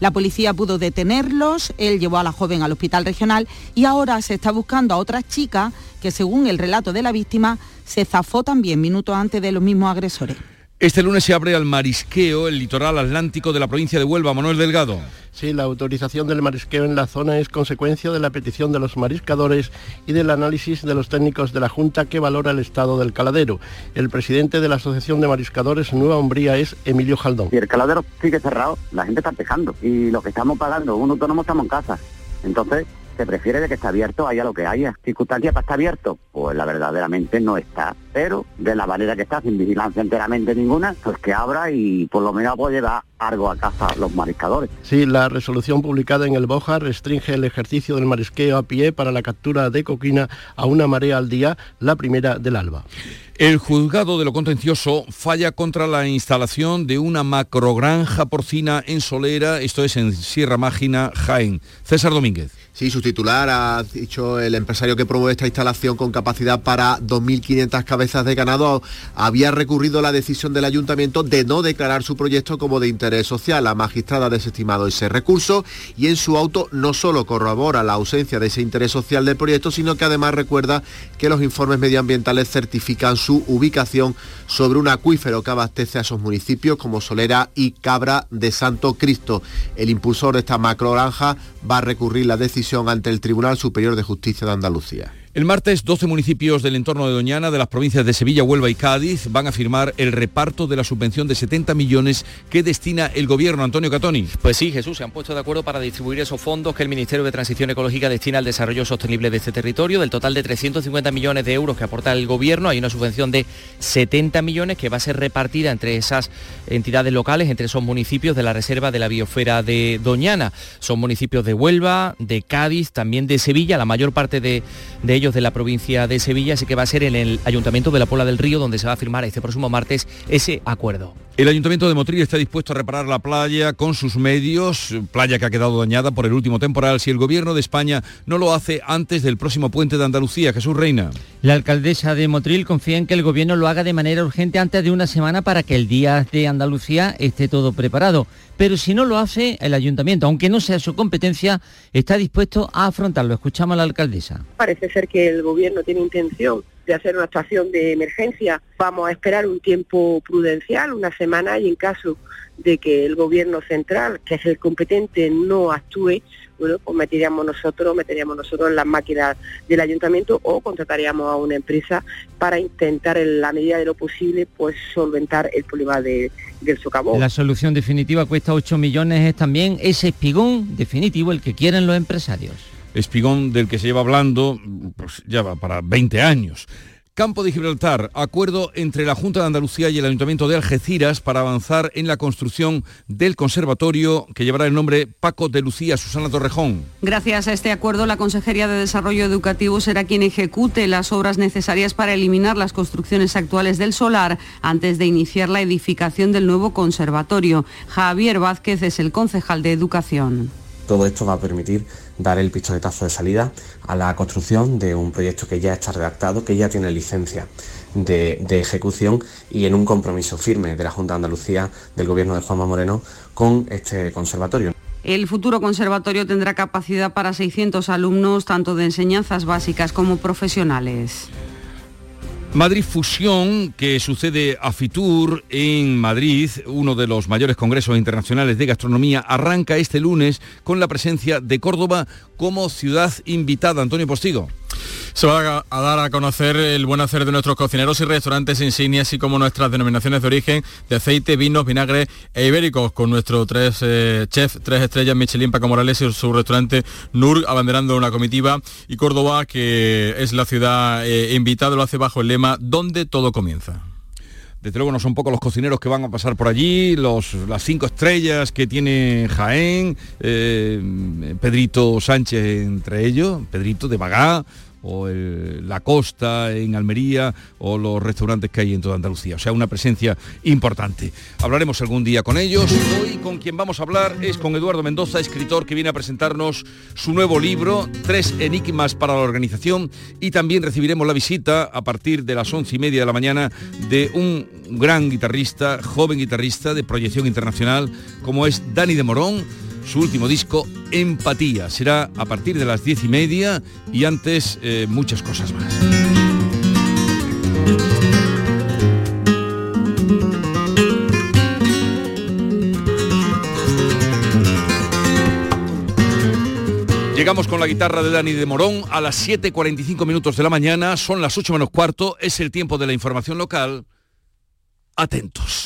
La policía pudo detenerlos, él llevó a la joven al hospital regional y ahora se está buscando a otra chica que según el relato de la víctima se zafó también minutos antes de los mismos agresores. Este lunes se abre al marisqueo el litoral atlántico de la provincia de Huelva, Manuel Delgado. Sí, la autorización del marisqueo en la zona es consecuencia de la petición de los mariscadores y del análisis de los técnicos de la Junta que valora el estado del caladero. El presidente de la Asociación de Mariscadores Nueva Umbría es Emilio Jaldón. Si el caladero sigue cerrado, la gente está pescando y lo que estamos pagando, un autónomo estamos en casa. Entonces, se prefiere de que está abierto haya lo que haya. ¿Circunstancia para estar abierto? Pues la verdaderamente no está. Pero de la manera que está, sin vigilancia enteramente ninguna, pues que abra y por lo menos puede llevar algo a casa los mariscadores. Sí, la resolución publicada en el Boja restringe el ejercicio del marisqueo a pie para la captura de coquina a una marea al día, la primera del alba. El juzgado de lo contencioso falla contra la instalación de una macrogranja porcina en Solera, esto es en Sierra Mágina, Jaén. César Domínguez. Sí, su titular ha dicho el empresario que promueve esta instalación con capacidad para 2.500 cabezas de ganado había recurrido la decisión del ayuntamiento de no declarar su proyecto como de interés social. La magistrada ha desestimado ese recurso y en su auto no solo corrobora la ausencia de ese interés social del proyecto, sino que además recuerda que los informes medioambientales certifican su ubicación sobre un acuífero que abastece a esos municipios como Solera y Cabra de Santo Cristo. El impulsor de esta macrogranja va a recurrir la decisión ante el Tribunal Superior de Justicia de Andalucía. El martes, 12 municipios del entorno de Doñana, de las provincias de Sevilla, Huelva y Cádiz, van a firmar el reparto de la subvención de 70 millones que destina el gobierno. Antonio Catoni. Pues sí, Jesús, se han puesto de acuerdo para distribuir esos fondos que el Ministerio de Transición Ecológica destina al desarrollo sostenible de este territorio. Del total de 350 millones de euros que aporta el gobierno, hay una subvención de 70 millones que va a ser repartida entre esas entidades locales, entre esos municipios de la Reserva de la Biosfera de Doñana. Son municipios de Huelva, de Cádiz, también de Sevilla, la mayor parte de, de ellos de la provincia de Sevilla, así que va a ser en el Ayuntamiento de la Pola del Río donde se va a firmar este próximo martes ese acuerdo. El Ayuntamiento de Motril está dispuesto a reparar la playa con sus medios, playa que ha quedado dañada por el último temporal, si el Gobierno de España no lo hace antes del próximo puente de Andalucía. Jesús Reina. La alcaldesa de Motril confía en que el Gobierno lo haga de manera urgente antes de una semana para que el día de Andalucía esté todo preparado. Pero si no lo hace, el Ayuntamiento, aunque no sea su competencia, está dispuesto a afrontarlo. Escuchamos a la alcaldesa. Parece ser que el Gobierno tiene intención de hacer una actuación de emergencia. Vamos a esperar un tiempo prudencial, una semana, y en caso de que el gobierno central, que es el competente, no actúe, bueno, pues meteríamos nosotros, meteríamos nosotros en las máquinas del ayuntamiento o contrataríamos a una empresa para intentar en la medida de lo posible pues solventar el problema de, del socavón. La solución definitiva cuesta 8 millones, es también ese espigón definitivo el que quieren los empresarios espigón del que se lleva hablando pues, ya va para 20 años. Campo de Gibraltar, acuerdo entre la Junta de Andalucía y el Ayuntamiento de Algeciras para avanzar en la construcción del conservatorio que llevará el nombre Paco de Lucía Susana Torrejón. Gracias a este acuerdo, la Consejería de Desarrollo Educativo será quien ejecute las obras necesarias para eliminar las construcciones actuales del solar antes de iniciar la edificación del nuevo conservatorio. Javier Vázquez es el concejal de Educación. Todo esto va a permitir dar el pistoletazo de salida a la construcción de un proyecto que ya está redactado, que ya tiene licencia de, ejecución y en un compromiso firme de la Junta de Andalucía del Gobierno de Juanma Moreno con este conservatorio. El futuro conservatorio tendrá capacidad para 600 alumnos, tanto de enseñanzas básicas como profesionales. Madrid Fusión, que sucede a Fitur en Madrid, uno de los mayores congresos internacionales de gastronomía, arranca este lunes con la presencia de Córdoba como ciudad invitada. Antonio Postigo. Se va a dar a conocer el buen hacer de nuestros cocineros y restaurantes insignias, así como nuestras denominaciones de origen de aceite, vinos, vinagre e ibéricos, con nuestro tres eh, chef, tres estrellas Michelin Paco Morales y su restaurante Nur abanderando una comitiva y Córdoba, que es la ciudad eh, invitada, lo hace bajo el lema Donde todo comienza. Desde luego no son pocos los cocineros que van a pasar por allí, las cinco estrellas que tiene Jaén, eh, Pedrito Sánchez entre ellos, Pedrito de Bagá, o la costa en Almería o los restaurantes que hay en toda Andalucía. O sea, una presencia importante. Hablaremos algún día con ellos. Hoy con quien vamos a hablar es con Eduardo Mendoza, escritor que viene a presentarnos su nuevo libro, Tres Enigmas para la Organización, y también recibiremos la visita a partir de las once y media de la mañana de un gran guitarrista, joven guitarrista de proyección internacional, como es Dani de Morón su último disco, Empatía. Será a partir de las diez y media y antes eh, muchas cosas más. Llegamos con la guitarra de Dani de Morón a las 7.45 minutos de la mañana, son las 8 menos cuarto, es el tiempo de la información local. Atentos.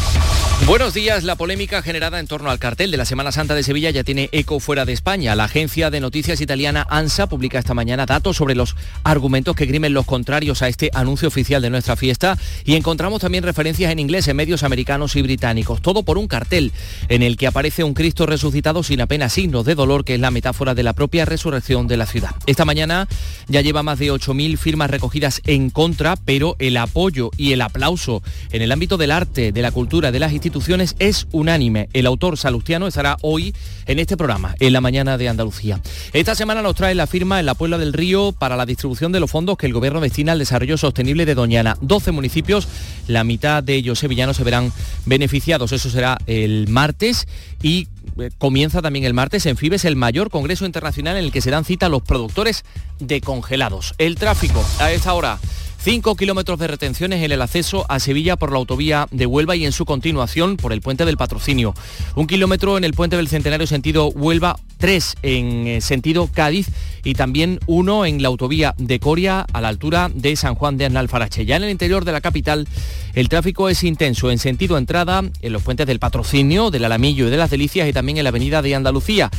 Buenos días. La polémica generada en torno al cartel de la Semana Santa de Sevilla ya tiene eco fuera de España. La agencia de noticias italiana ANSA publica esta mañana datos sobre los argumentos que grimen los contrarios a este anuncio oficial de nuestra fiesta y encontramos también referencias en inglés en medios americanos y británicos. Todo por un cartel en el que aparece un Cristo resucitado sin apenas signos de dolor, que es la metáfora de la propia resurrección de la ciudad. Esta mañana ya lleva más de 8.000 firmas recogidas en contra, pero el apoyo y el aplauso en el ámbito del arte, de la cultura, de las instituciones es unánime. El autor salustiano estará hoy en este programa, en la mañana de Andalucía. Esta semana nos trae la firma en la Puebla del Río para la distribución de los fondos que el gobierno destina al desarrollo sostenible de Doñana. 12 municipios, la mitad de ellos sevillanos se verán beneficiados. Eso será el martes y eh, comienza también el martes en Fibes el mayor congreso internacional en el que se dan cita los productores de congelados. El tráfico a esta hora 5 kilómetros de retenciones en el acceso a Sevilla por la autovía de Huelva y en su continuación por el puente del patrocinio. Un kilómetro en el puente del Centenario sentido Huelva, 3 en eh, sentido Cádiz y también uno en la autovía de Coria a la altura de San Juan de Analfarache. Ya en el interior de la capital el tráfico es intenso en sentido entrada en los puentes del patrocinio, del Alamillo y de las Delicias y también en la avenida de Andalucía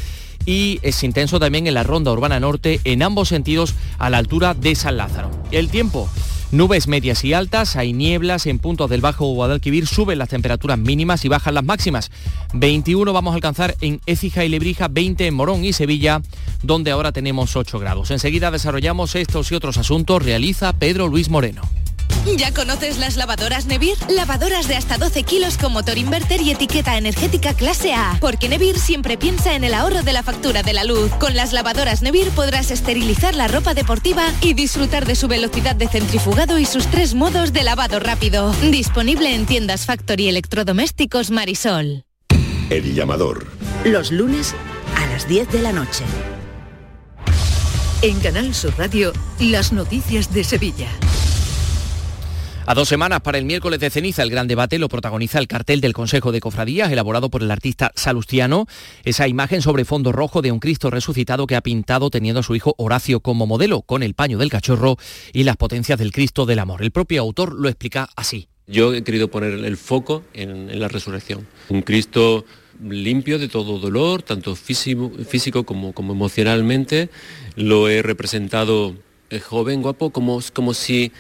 y es intenso también en la ronda urbana norte en ambos sentidos a la altura de San Lázaro. El tiempo. Nubes medias y altas, hay nieblas en puntos del Bajo Guadalquivir, suben las temperaturas mínimas y bajan las máximas. 21 vamos a alcanzar en Écija y Lebrija, 20 en Morón y Sevilla, donde ahora tenemos 8 grados. Enseguida desarrollamos estos y otros asuntos, realiza Pedro Luis Moreno. ¿Ya conoces las lavadoras Nevir? Lavadoras de hasta 12 kilos con motor inverter y etiqueta energética clase A. Porque Nevir siempre piensa en el ahorro de la factura de la luz. Con las lavadoras Nevir podrás esterilizar la ropa deportiva y disfrutar de su velocidad de centrifugado y sus tres modos de lavado rápido. Disponible en tiendas Factory Electrodomésticos Marisol. El llamador. Los lunes a las 10 de la noche. En Canal Sur Radio, las noticias de Sevilla. A dos semanas para el miércoles de ceniza, el gran debate lo protagoniza el cartel del Consejo de Cofradías, elaborado por el artista Salustiano. Esa imagen sobre fondo rojo de un Cristo resucitado que ha pintado teniendo a su hijo Horacio como modelo, con el paño del cachorro y las potencias del Cristo del Amor. El propio autor lo explica así. Yo he querido poner el foco en, la resurrección. Un Cristo limpio de todo dolor, tanto físico, como, emocionalmente. Lo he representado eh, joven, guapo, como si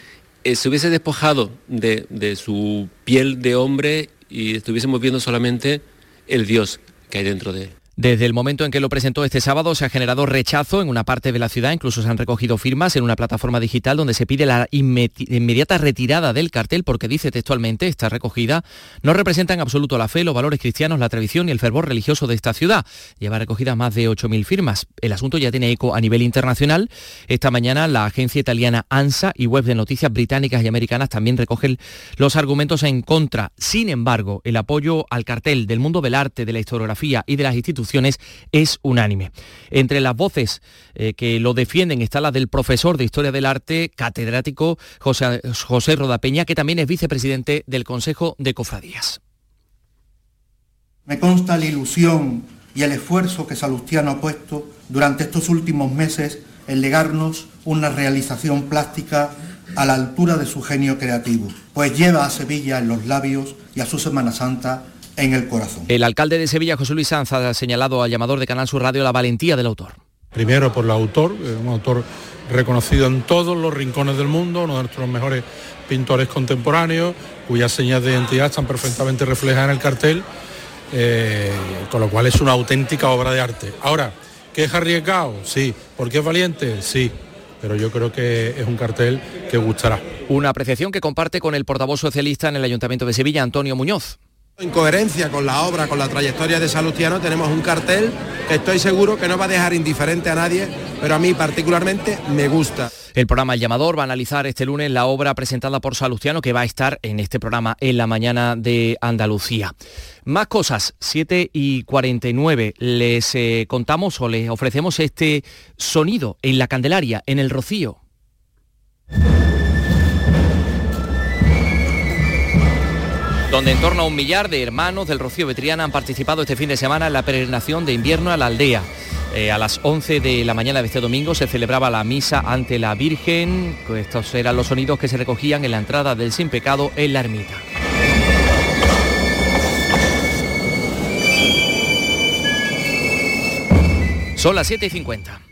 eh, se hubiese despojado de, de su piel de hombre y estuviésemos viendo solamente el Dios que hay dentro de él. Desde el momento en que lo presentó este sábado se ha generado rechazo en una parte de la ciudad, incluso se han recogido firmas en una plataforma digital donde se pide la inmediata retirada del cartel porque dice textualmente, esta recogida, no representa en absoluto la fe, los valores cristianos, la tradición y el fervor religioso de esta ciudad. Lleva recogida más de 8.000 firmas. El asunto ya tiene eco a nivel internacional. Esta mañana la agencia italiana ANSA y web de noticias británicas y americanas también recogen los argumentos en contra. Sin embargo, el apoyo al cartel del mundo del arte, de la historiografía y de las instituciones es unánime. Entre las voces eh, que lo defienden está la del profesor de Historia del Arte, catedrático José, José Rodapeña, que también es vicepresidente del Consejo de Cofradías. Me consta la ilusión y el esfuerzo que Salustiano ha puesto durante estos últimos meses en legarnos una realización plástica a la altura de su genio creativo, pues lleva a Sevilla en los labios y a su Semana Santa en el corazón. El alcalde de Sevilla, José Luis Sanz, ha señalado al llamador de Canal Sur Radio la valentía del autor. Primero por el autor, un autor reconocido en todos los rincones del mundo, uno de nuestros mejores pintores contemporáneos, cuyas señas de identidad están perfectamente reflejadas en el cartel, eh, con lo cual es una auténtica obra de arte. Ahora, ¿qué es arriesgado? Sí. ¿Por qué es valiente? Sí pero yo creo que es un cartel que gustará. Una apreciación que comparte con el portavoz socialista en el Ayuntamiento de Sevilla, Antonio Muñoz. En coherencia con la obra, con la trayectoria de Salustiano, tenemos un cartel que estoy seguro que no va a dejar indiferente a nadie, pero a mí particularmente me gusta. El programa El Llamador va a analizar este lunes la obra presentada por Salustiano que va a estar en este programa en la mañana de Andalucía. Más cosas, 7 y 49. Les eh, contamos o les ofrecemos este sonido en la Candelaria, en el Rocío. Donde en torno a un millar de hermanos del Rocío Betriana han participado este fin de semana en la peregrinación de invierno a la aldea. Eh, a las 11 de la mañana de este domingo se celebraba la misa ante la Virgen. Estos eran los sonidos que se recogían en la entrada del Sin Pecado en la ermita. Son las 7 y 50.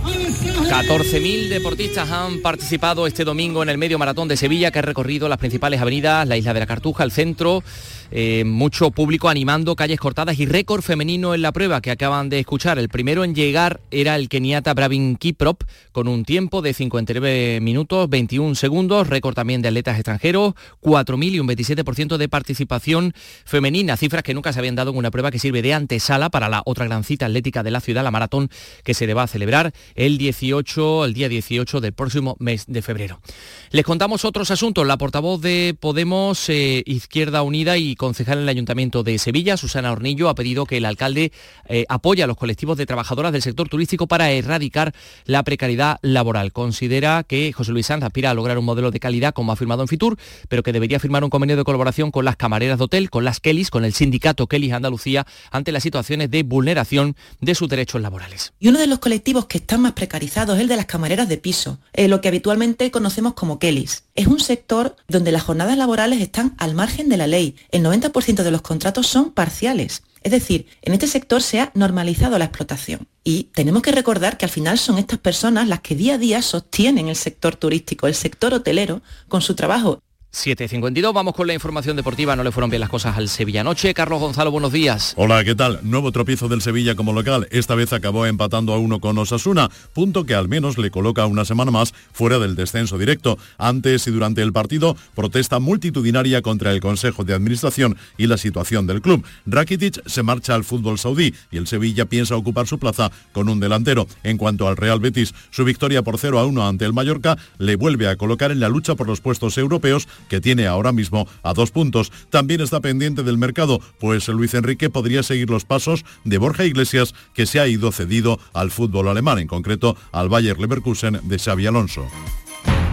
14.000 deportistas han participado este domingo en el medio maratón de Sevilla que ha recorrido las principales avenidas, la isla de la Cartuja, el centro, eh, mucho público animando calles cortadas y récord femenino en la prueba que acaban de escuchar. El primero en llegar era el keniata Bravin Kiprop con un tiempo de 59 minutos 21 segundos, récord también de atletas extranjeros, 4.000 y un 27% de participación femenina, cifras que nunca se habían dado en una prueba que sirve de antesala para la otra gran cita atlética de la ciudad, la maratón, que se le va a celebrar el 18, el día 18 del próximo mes de febrero. Les contamos otros asuntos. La portavoz de Podemos, eh, Izquierda Unida y concejal en el Ayuntamiento de Sevilla, Susana Hornillo, ha pedido que el alcalde eh, apoye a los colectivos de trabajadoras del sector turístico para erradicar la precariedad laboral. Considera que José Luis Sanz aspira a lograr un modelo de calidad como ha firmado en Fitur, pero que debería firmar un convenio de colaboración con las camareras de hotel, con las Kellys, con el sindicato Kellys Andalucía, ante las situaciones de vulneración de sus derechos laborales. Y uno de los colectivos que están más es el de las camareras de piso, eh, lo que habitualmente conocemos como Kellys. Es un sector donde las jornadas laborales están al margen de la ley. El 90% de los contratos son parciales. Es decir, en este sector se ha normalizado la explotación. Y tenemos que recordar que al final son estas personas las que día a día sostienen el sector turístico, el sector hotelero, con su trabajo 7.52, vamos con la información deportiva, no le fueron bien las cosas al Sevilla anoche. Carlos Gonzalo, buenos días. Hola, ¿qué tal? Nuevo tropiezo del Sevilla como local, esta vez acabó empatando a uno con Osasuna, punto que al menos le coloca una semana más fuera del descenso directo. Antes y durante el partido, protesta multitudinaria contra el Consejo de Administración y la situación del club. Rakitic se marcha al fútbol saudí y el Sevilla piensa ocupar su plaza con un delantero. En cuanto al Real Betis, su victoria por 0 a 1 ante el Mallorca le vuelve a colocar en la lucha por los puestos europeos que tiene ahora mismo a dos puntos. También está pendiente del mercado, pues Luis Enrique podría seguir los pasos de Borja Iglesias, que se ha ido cedido al fútbol alemán, en concreto al Bayer Leverkusen de Xavi Alonso.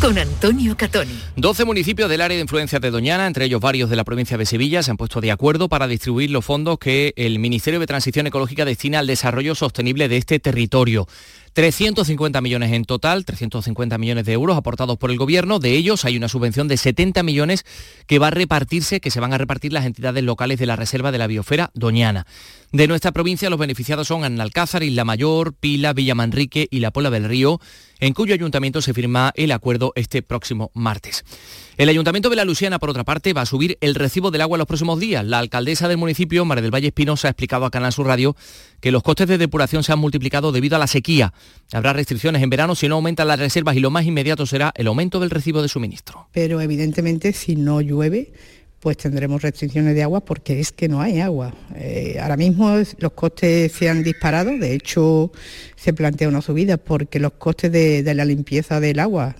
con Antonio Catoni. 12 municipios del área de influencia de Doñana, entre ellos varios de la provincia de Sevilla, se han puesto de acuerdo para distribuir los fondos que el Ministerio de Transición Ecológica destina al desarrollo sostenible de este territorio. 350 millones en total, 350 millones de euros aportados por el gobierno. De ellos hay una subvención de 70 millones que va a repartirse, que se van a repartir las entidades locales de la Reserva de la Biosfera Doñana. De nuestra provincia los beneficiados son Analcázar, Isla Mayor, Pila, Villa Manrique y La Pola del Río, en cuyo ayuntamiento se firma el acuerdo este próximo martes. El Ayuntamiento de la Luciana, por otra parte, va a subir el recibo del agua en los próximos días. La alcaldesa del municipio, María del Valle Espinosa, ha explicado a Canal Sur Radio que los costes de depuración se han multiplicado debido a la sequía. Habrá restricciones en verano si no aumentan las reservas y lo más inmediato será el aumento del recibo de suministro. Pero evidentemente si no llueve pues tendremos restricciones de agua porque es que no hay agua. Eh, ahora mismo los costes se han disparado, de hecho se plantea una subida porque los costes de, la limpieza del agua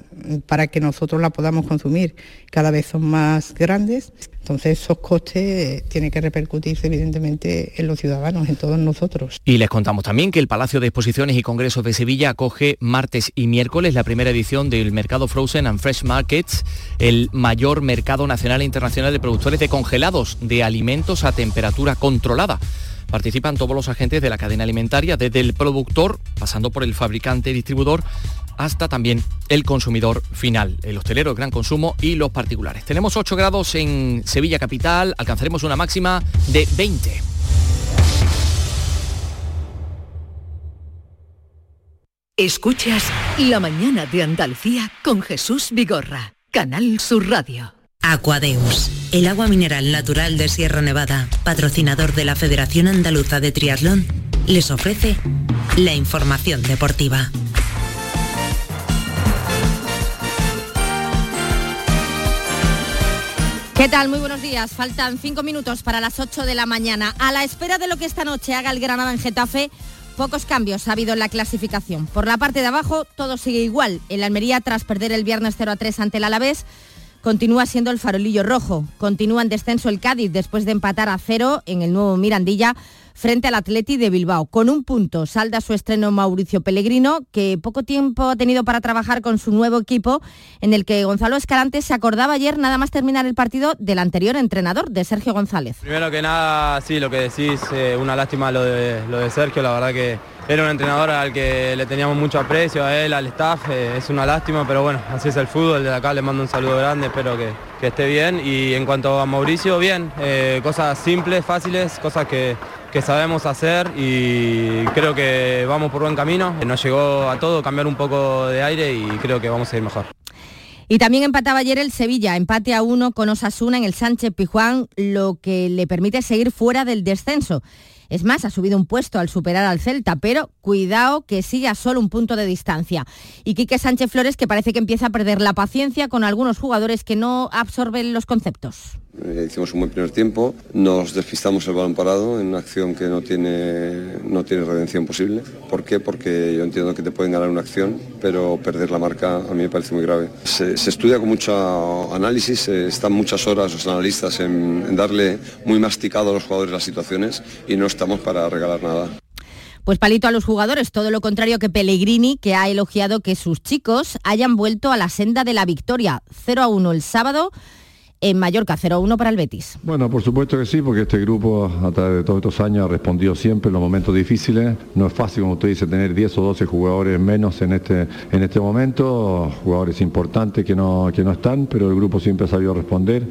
para que nosotros la podamos consumir cada vez son más grandes. Entonces esos costes tienen que repercutirse evidentemente en los ciudadanos, en todos nosotros. Y les contamos también que el Palacio de Exposiciones y Congresos de Sevilla acoge martes y miércoles la primera edición del Mercado Frozen and Fresh Markets, el mayor mercado nacional e internacional de productores de congelados de alimentos a temperatura controlada. Participan todos los agentes de la cadena alimentaria, desde el productor, pasando por el fabricante y distribuidor, hasta también el consumidor final, el hostelero, el gran consumo y los particulares. Tenemos 8 grados en Sevilla capital, alcanzaremos una máxima de 20. Escuchas La mañana de Andalucía con Jesús Vigorra, Canal Sur Radio. Aquadeus, el agua mineral natural de Sierra Nevada, patrocinador de la Federación Andaluza de Triatlón, les ofrece la información deportiva. ¿Qué tal? Muy buenos días. Faltan cinco minutos para las 8 de la mañana. A la espera de lo que esta noche haga el Granada en Getafe, pocos cambios ha habido en la clasificación. Por la parte de abajo, todo sigue igual. El Almería, tras perder el viernes 0 a 3 ante el Alavés, continúa siendo el farolillo rojo. Continúa en descenso el Cádiz después de empatar a cero en el nuevo Mirandilla frente al Atleti de Bilbao. Con un punto salda su estreno Mauricio Pellegrino, que poco tiempo ha tenido para trabajar con su nuevo equipo, en el que Gonzalo Escalante se acordaba ayer nada más terminar el partido del anterior entrenador, de Sergio González. Primero que nada, sí, lo que decís, eh, una lástima lo de, lo de Sergio, la verdad que era un entrenador al que le teníamos mucho aprecio, a él, al staff, eh, es una lástima, pero bueno, así es el fútbol, desde acá le mando un saludo grande, espero que, esté bien. Y en cuanto a Mauricio, bien, eh, cosas simples, fáciles, cosas que, que sabemos hacer y creo que vamos por buen camino. Nos llegó a todo cambiar un poco de aire y creo que vamos a ir mejor. Y también empataba ayer el Sevilla, empate a uno con Osasuna en el Sánchez Pijuán, lo que le permite seguir fuera del descenso. Es más, ha subido un puesto al superar al Celta, pero cuidado que sigue solo un punto de distancia. Y Quique Sánchez Flores que parece que empieza a perder la paciencia con algunos jugadores que no absorben los conceptos. Eh, hicimos un buen primer tiempo, nos despistamos el balón parado en una acción que no tiene, no tiene redención posible. ¿Por qué? Porque yo entiendo que te pueden ganar una acción, pero perder la marca a mí me parece muy grave. Se, estudia con mucho análisis, están muchas horas los analistas en, en darle muy masticado a los jugadores las situaciones y no estamos para regalar nada. Pues palito a los jugadores, todo lo contrario que Pellegrini, que ha elogiado que sus chicos hayan vuelto a la senda de la victoria. 0 a 1 el sábado en Mallorca, 0-1 para el Betis. Bueno, por supuesto que sí, porque este grupo a través de todos estos años ha respondido siempre en los momentos difíciles. No es fácil, como usted dice, tener 10 o 12 jugadores menos en este, en este momento, jugadores importantes que no, que no están, pero el grupo siempre ha sabido responder.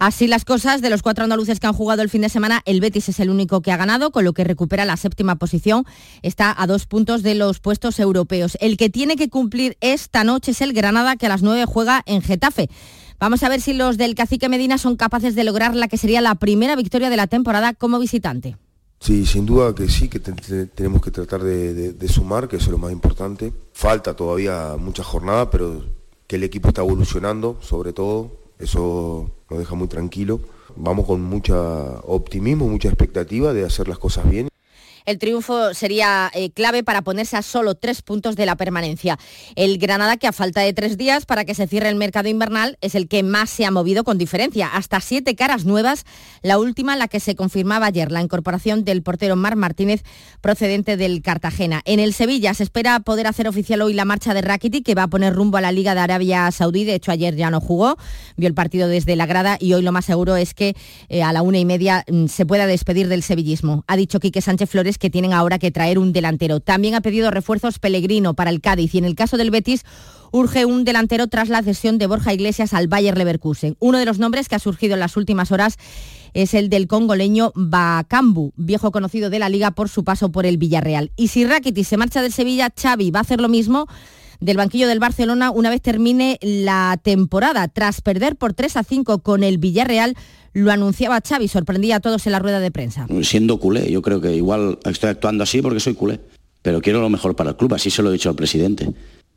Así las cosas, de los cuatro andaluces que han jugado el fin de semana, el Betis es el único que ha ganado, con lo que recupera la séptima posición. Está a dos puntos de los puestos europeos. El que tiene que cumplir esta noche es el Granada, que a las nueve juega en Getafe. Vamos a ver si los del Cacique Medina son capaces de lograr la que sería la primera victoria de la temporada como visitante. Sí, sin duda que sí, que tenemos que tratar de, sumar, que es lo más importante. Falta todavía mucha jornada, pero que el equipo está evolucionando, sobre todo, eso nos deja muy tranquilo. Vamos con mucha optimismo, mucha expectativa de hacer las cosas bien el triunfo sería eh, clave para ponerse a solo tres puntos de la permanencia. El Granada, que a falta de tres días para que se cierre el mercado invernal, es el que más se ha movido con diferencia. Hasta siete caras nuevas, la última la que se confirmaba ayer, la incorporación del portero Mar Martínez procedente del Cartagena. En el Sevilla se espera poder hacer oficial hoy la marcha de Rakiti, que va a poner rumbo a la Liga de Arabia Saudí. De hecho, ayer ya no jugó, vio el partido desde la grada y hoy lo más seguro es que eh, a la una y media mm, se pueda despedir del sevillismo. Ha dicho Quique Sánchez Flores que tienen ahora que traer un delantero. También ha pedido refuerzos Pellegrino para el Cádiz y en el caso del Betis urge un delantero tras la cesión de Borja Iglesias al Bayer Leverkusen. Uno de los nombres que ha surgido en las últimas horas es el del congoleño Bakambu, viejo conocido de la liga por su paso por el Villarreal. Y si Rakitic se marcha del Sevilla, Xavi va a hacer lo mismo del banquillo del Barcelona una vez termine la temporada. Tras perder por 3 a 5 con el Villarreal, lo anunciaba Xavi, sorprendía a todos en la rueda de prensa. Siendo culé, yo creo que igual estoy actuando así porque soy culé, pero quiero lo mejor para el club, así se lo he dicho al presidente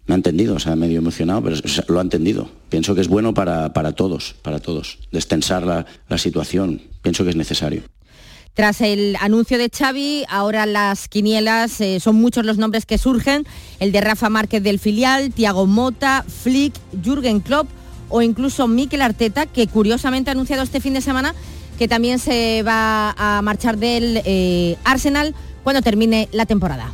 me ha entendido, o sea, medio emocionado, pero lo ha entendido. Pienso que es bueno para, para todos, para todos, destensar la, la situación. Pienso que es necesario. Tras el anuncio de Xavi, ahora las quinielas eh, son muchos los nombres que surgen, el de Rafa Márquez del filial, Tiago Mota, Flick, Jürgen Klopp o incluso Mikel Arteta, que curiosamente ha anunciado este fin de semana que también se va a marchar del eh, Arsenal cuando termine la temporada.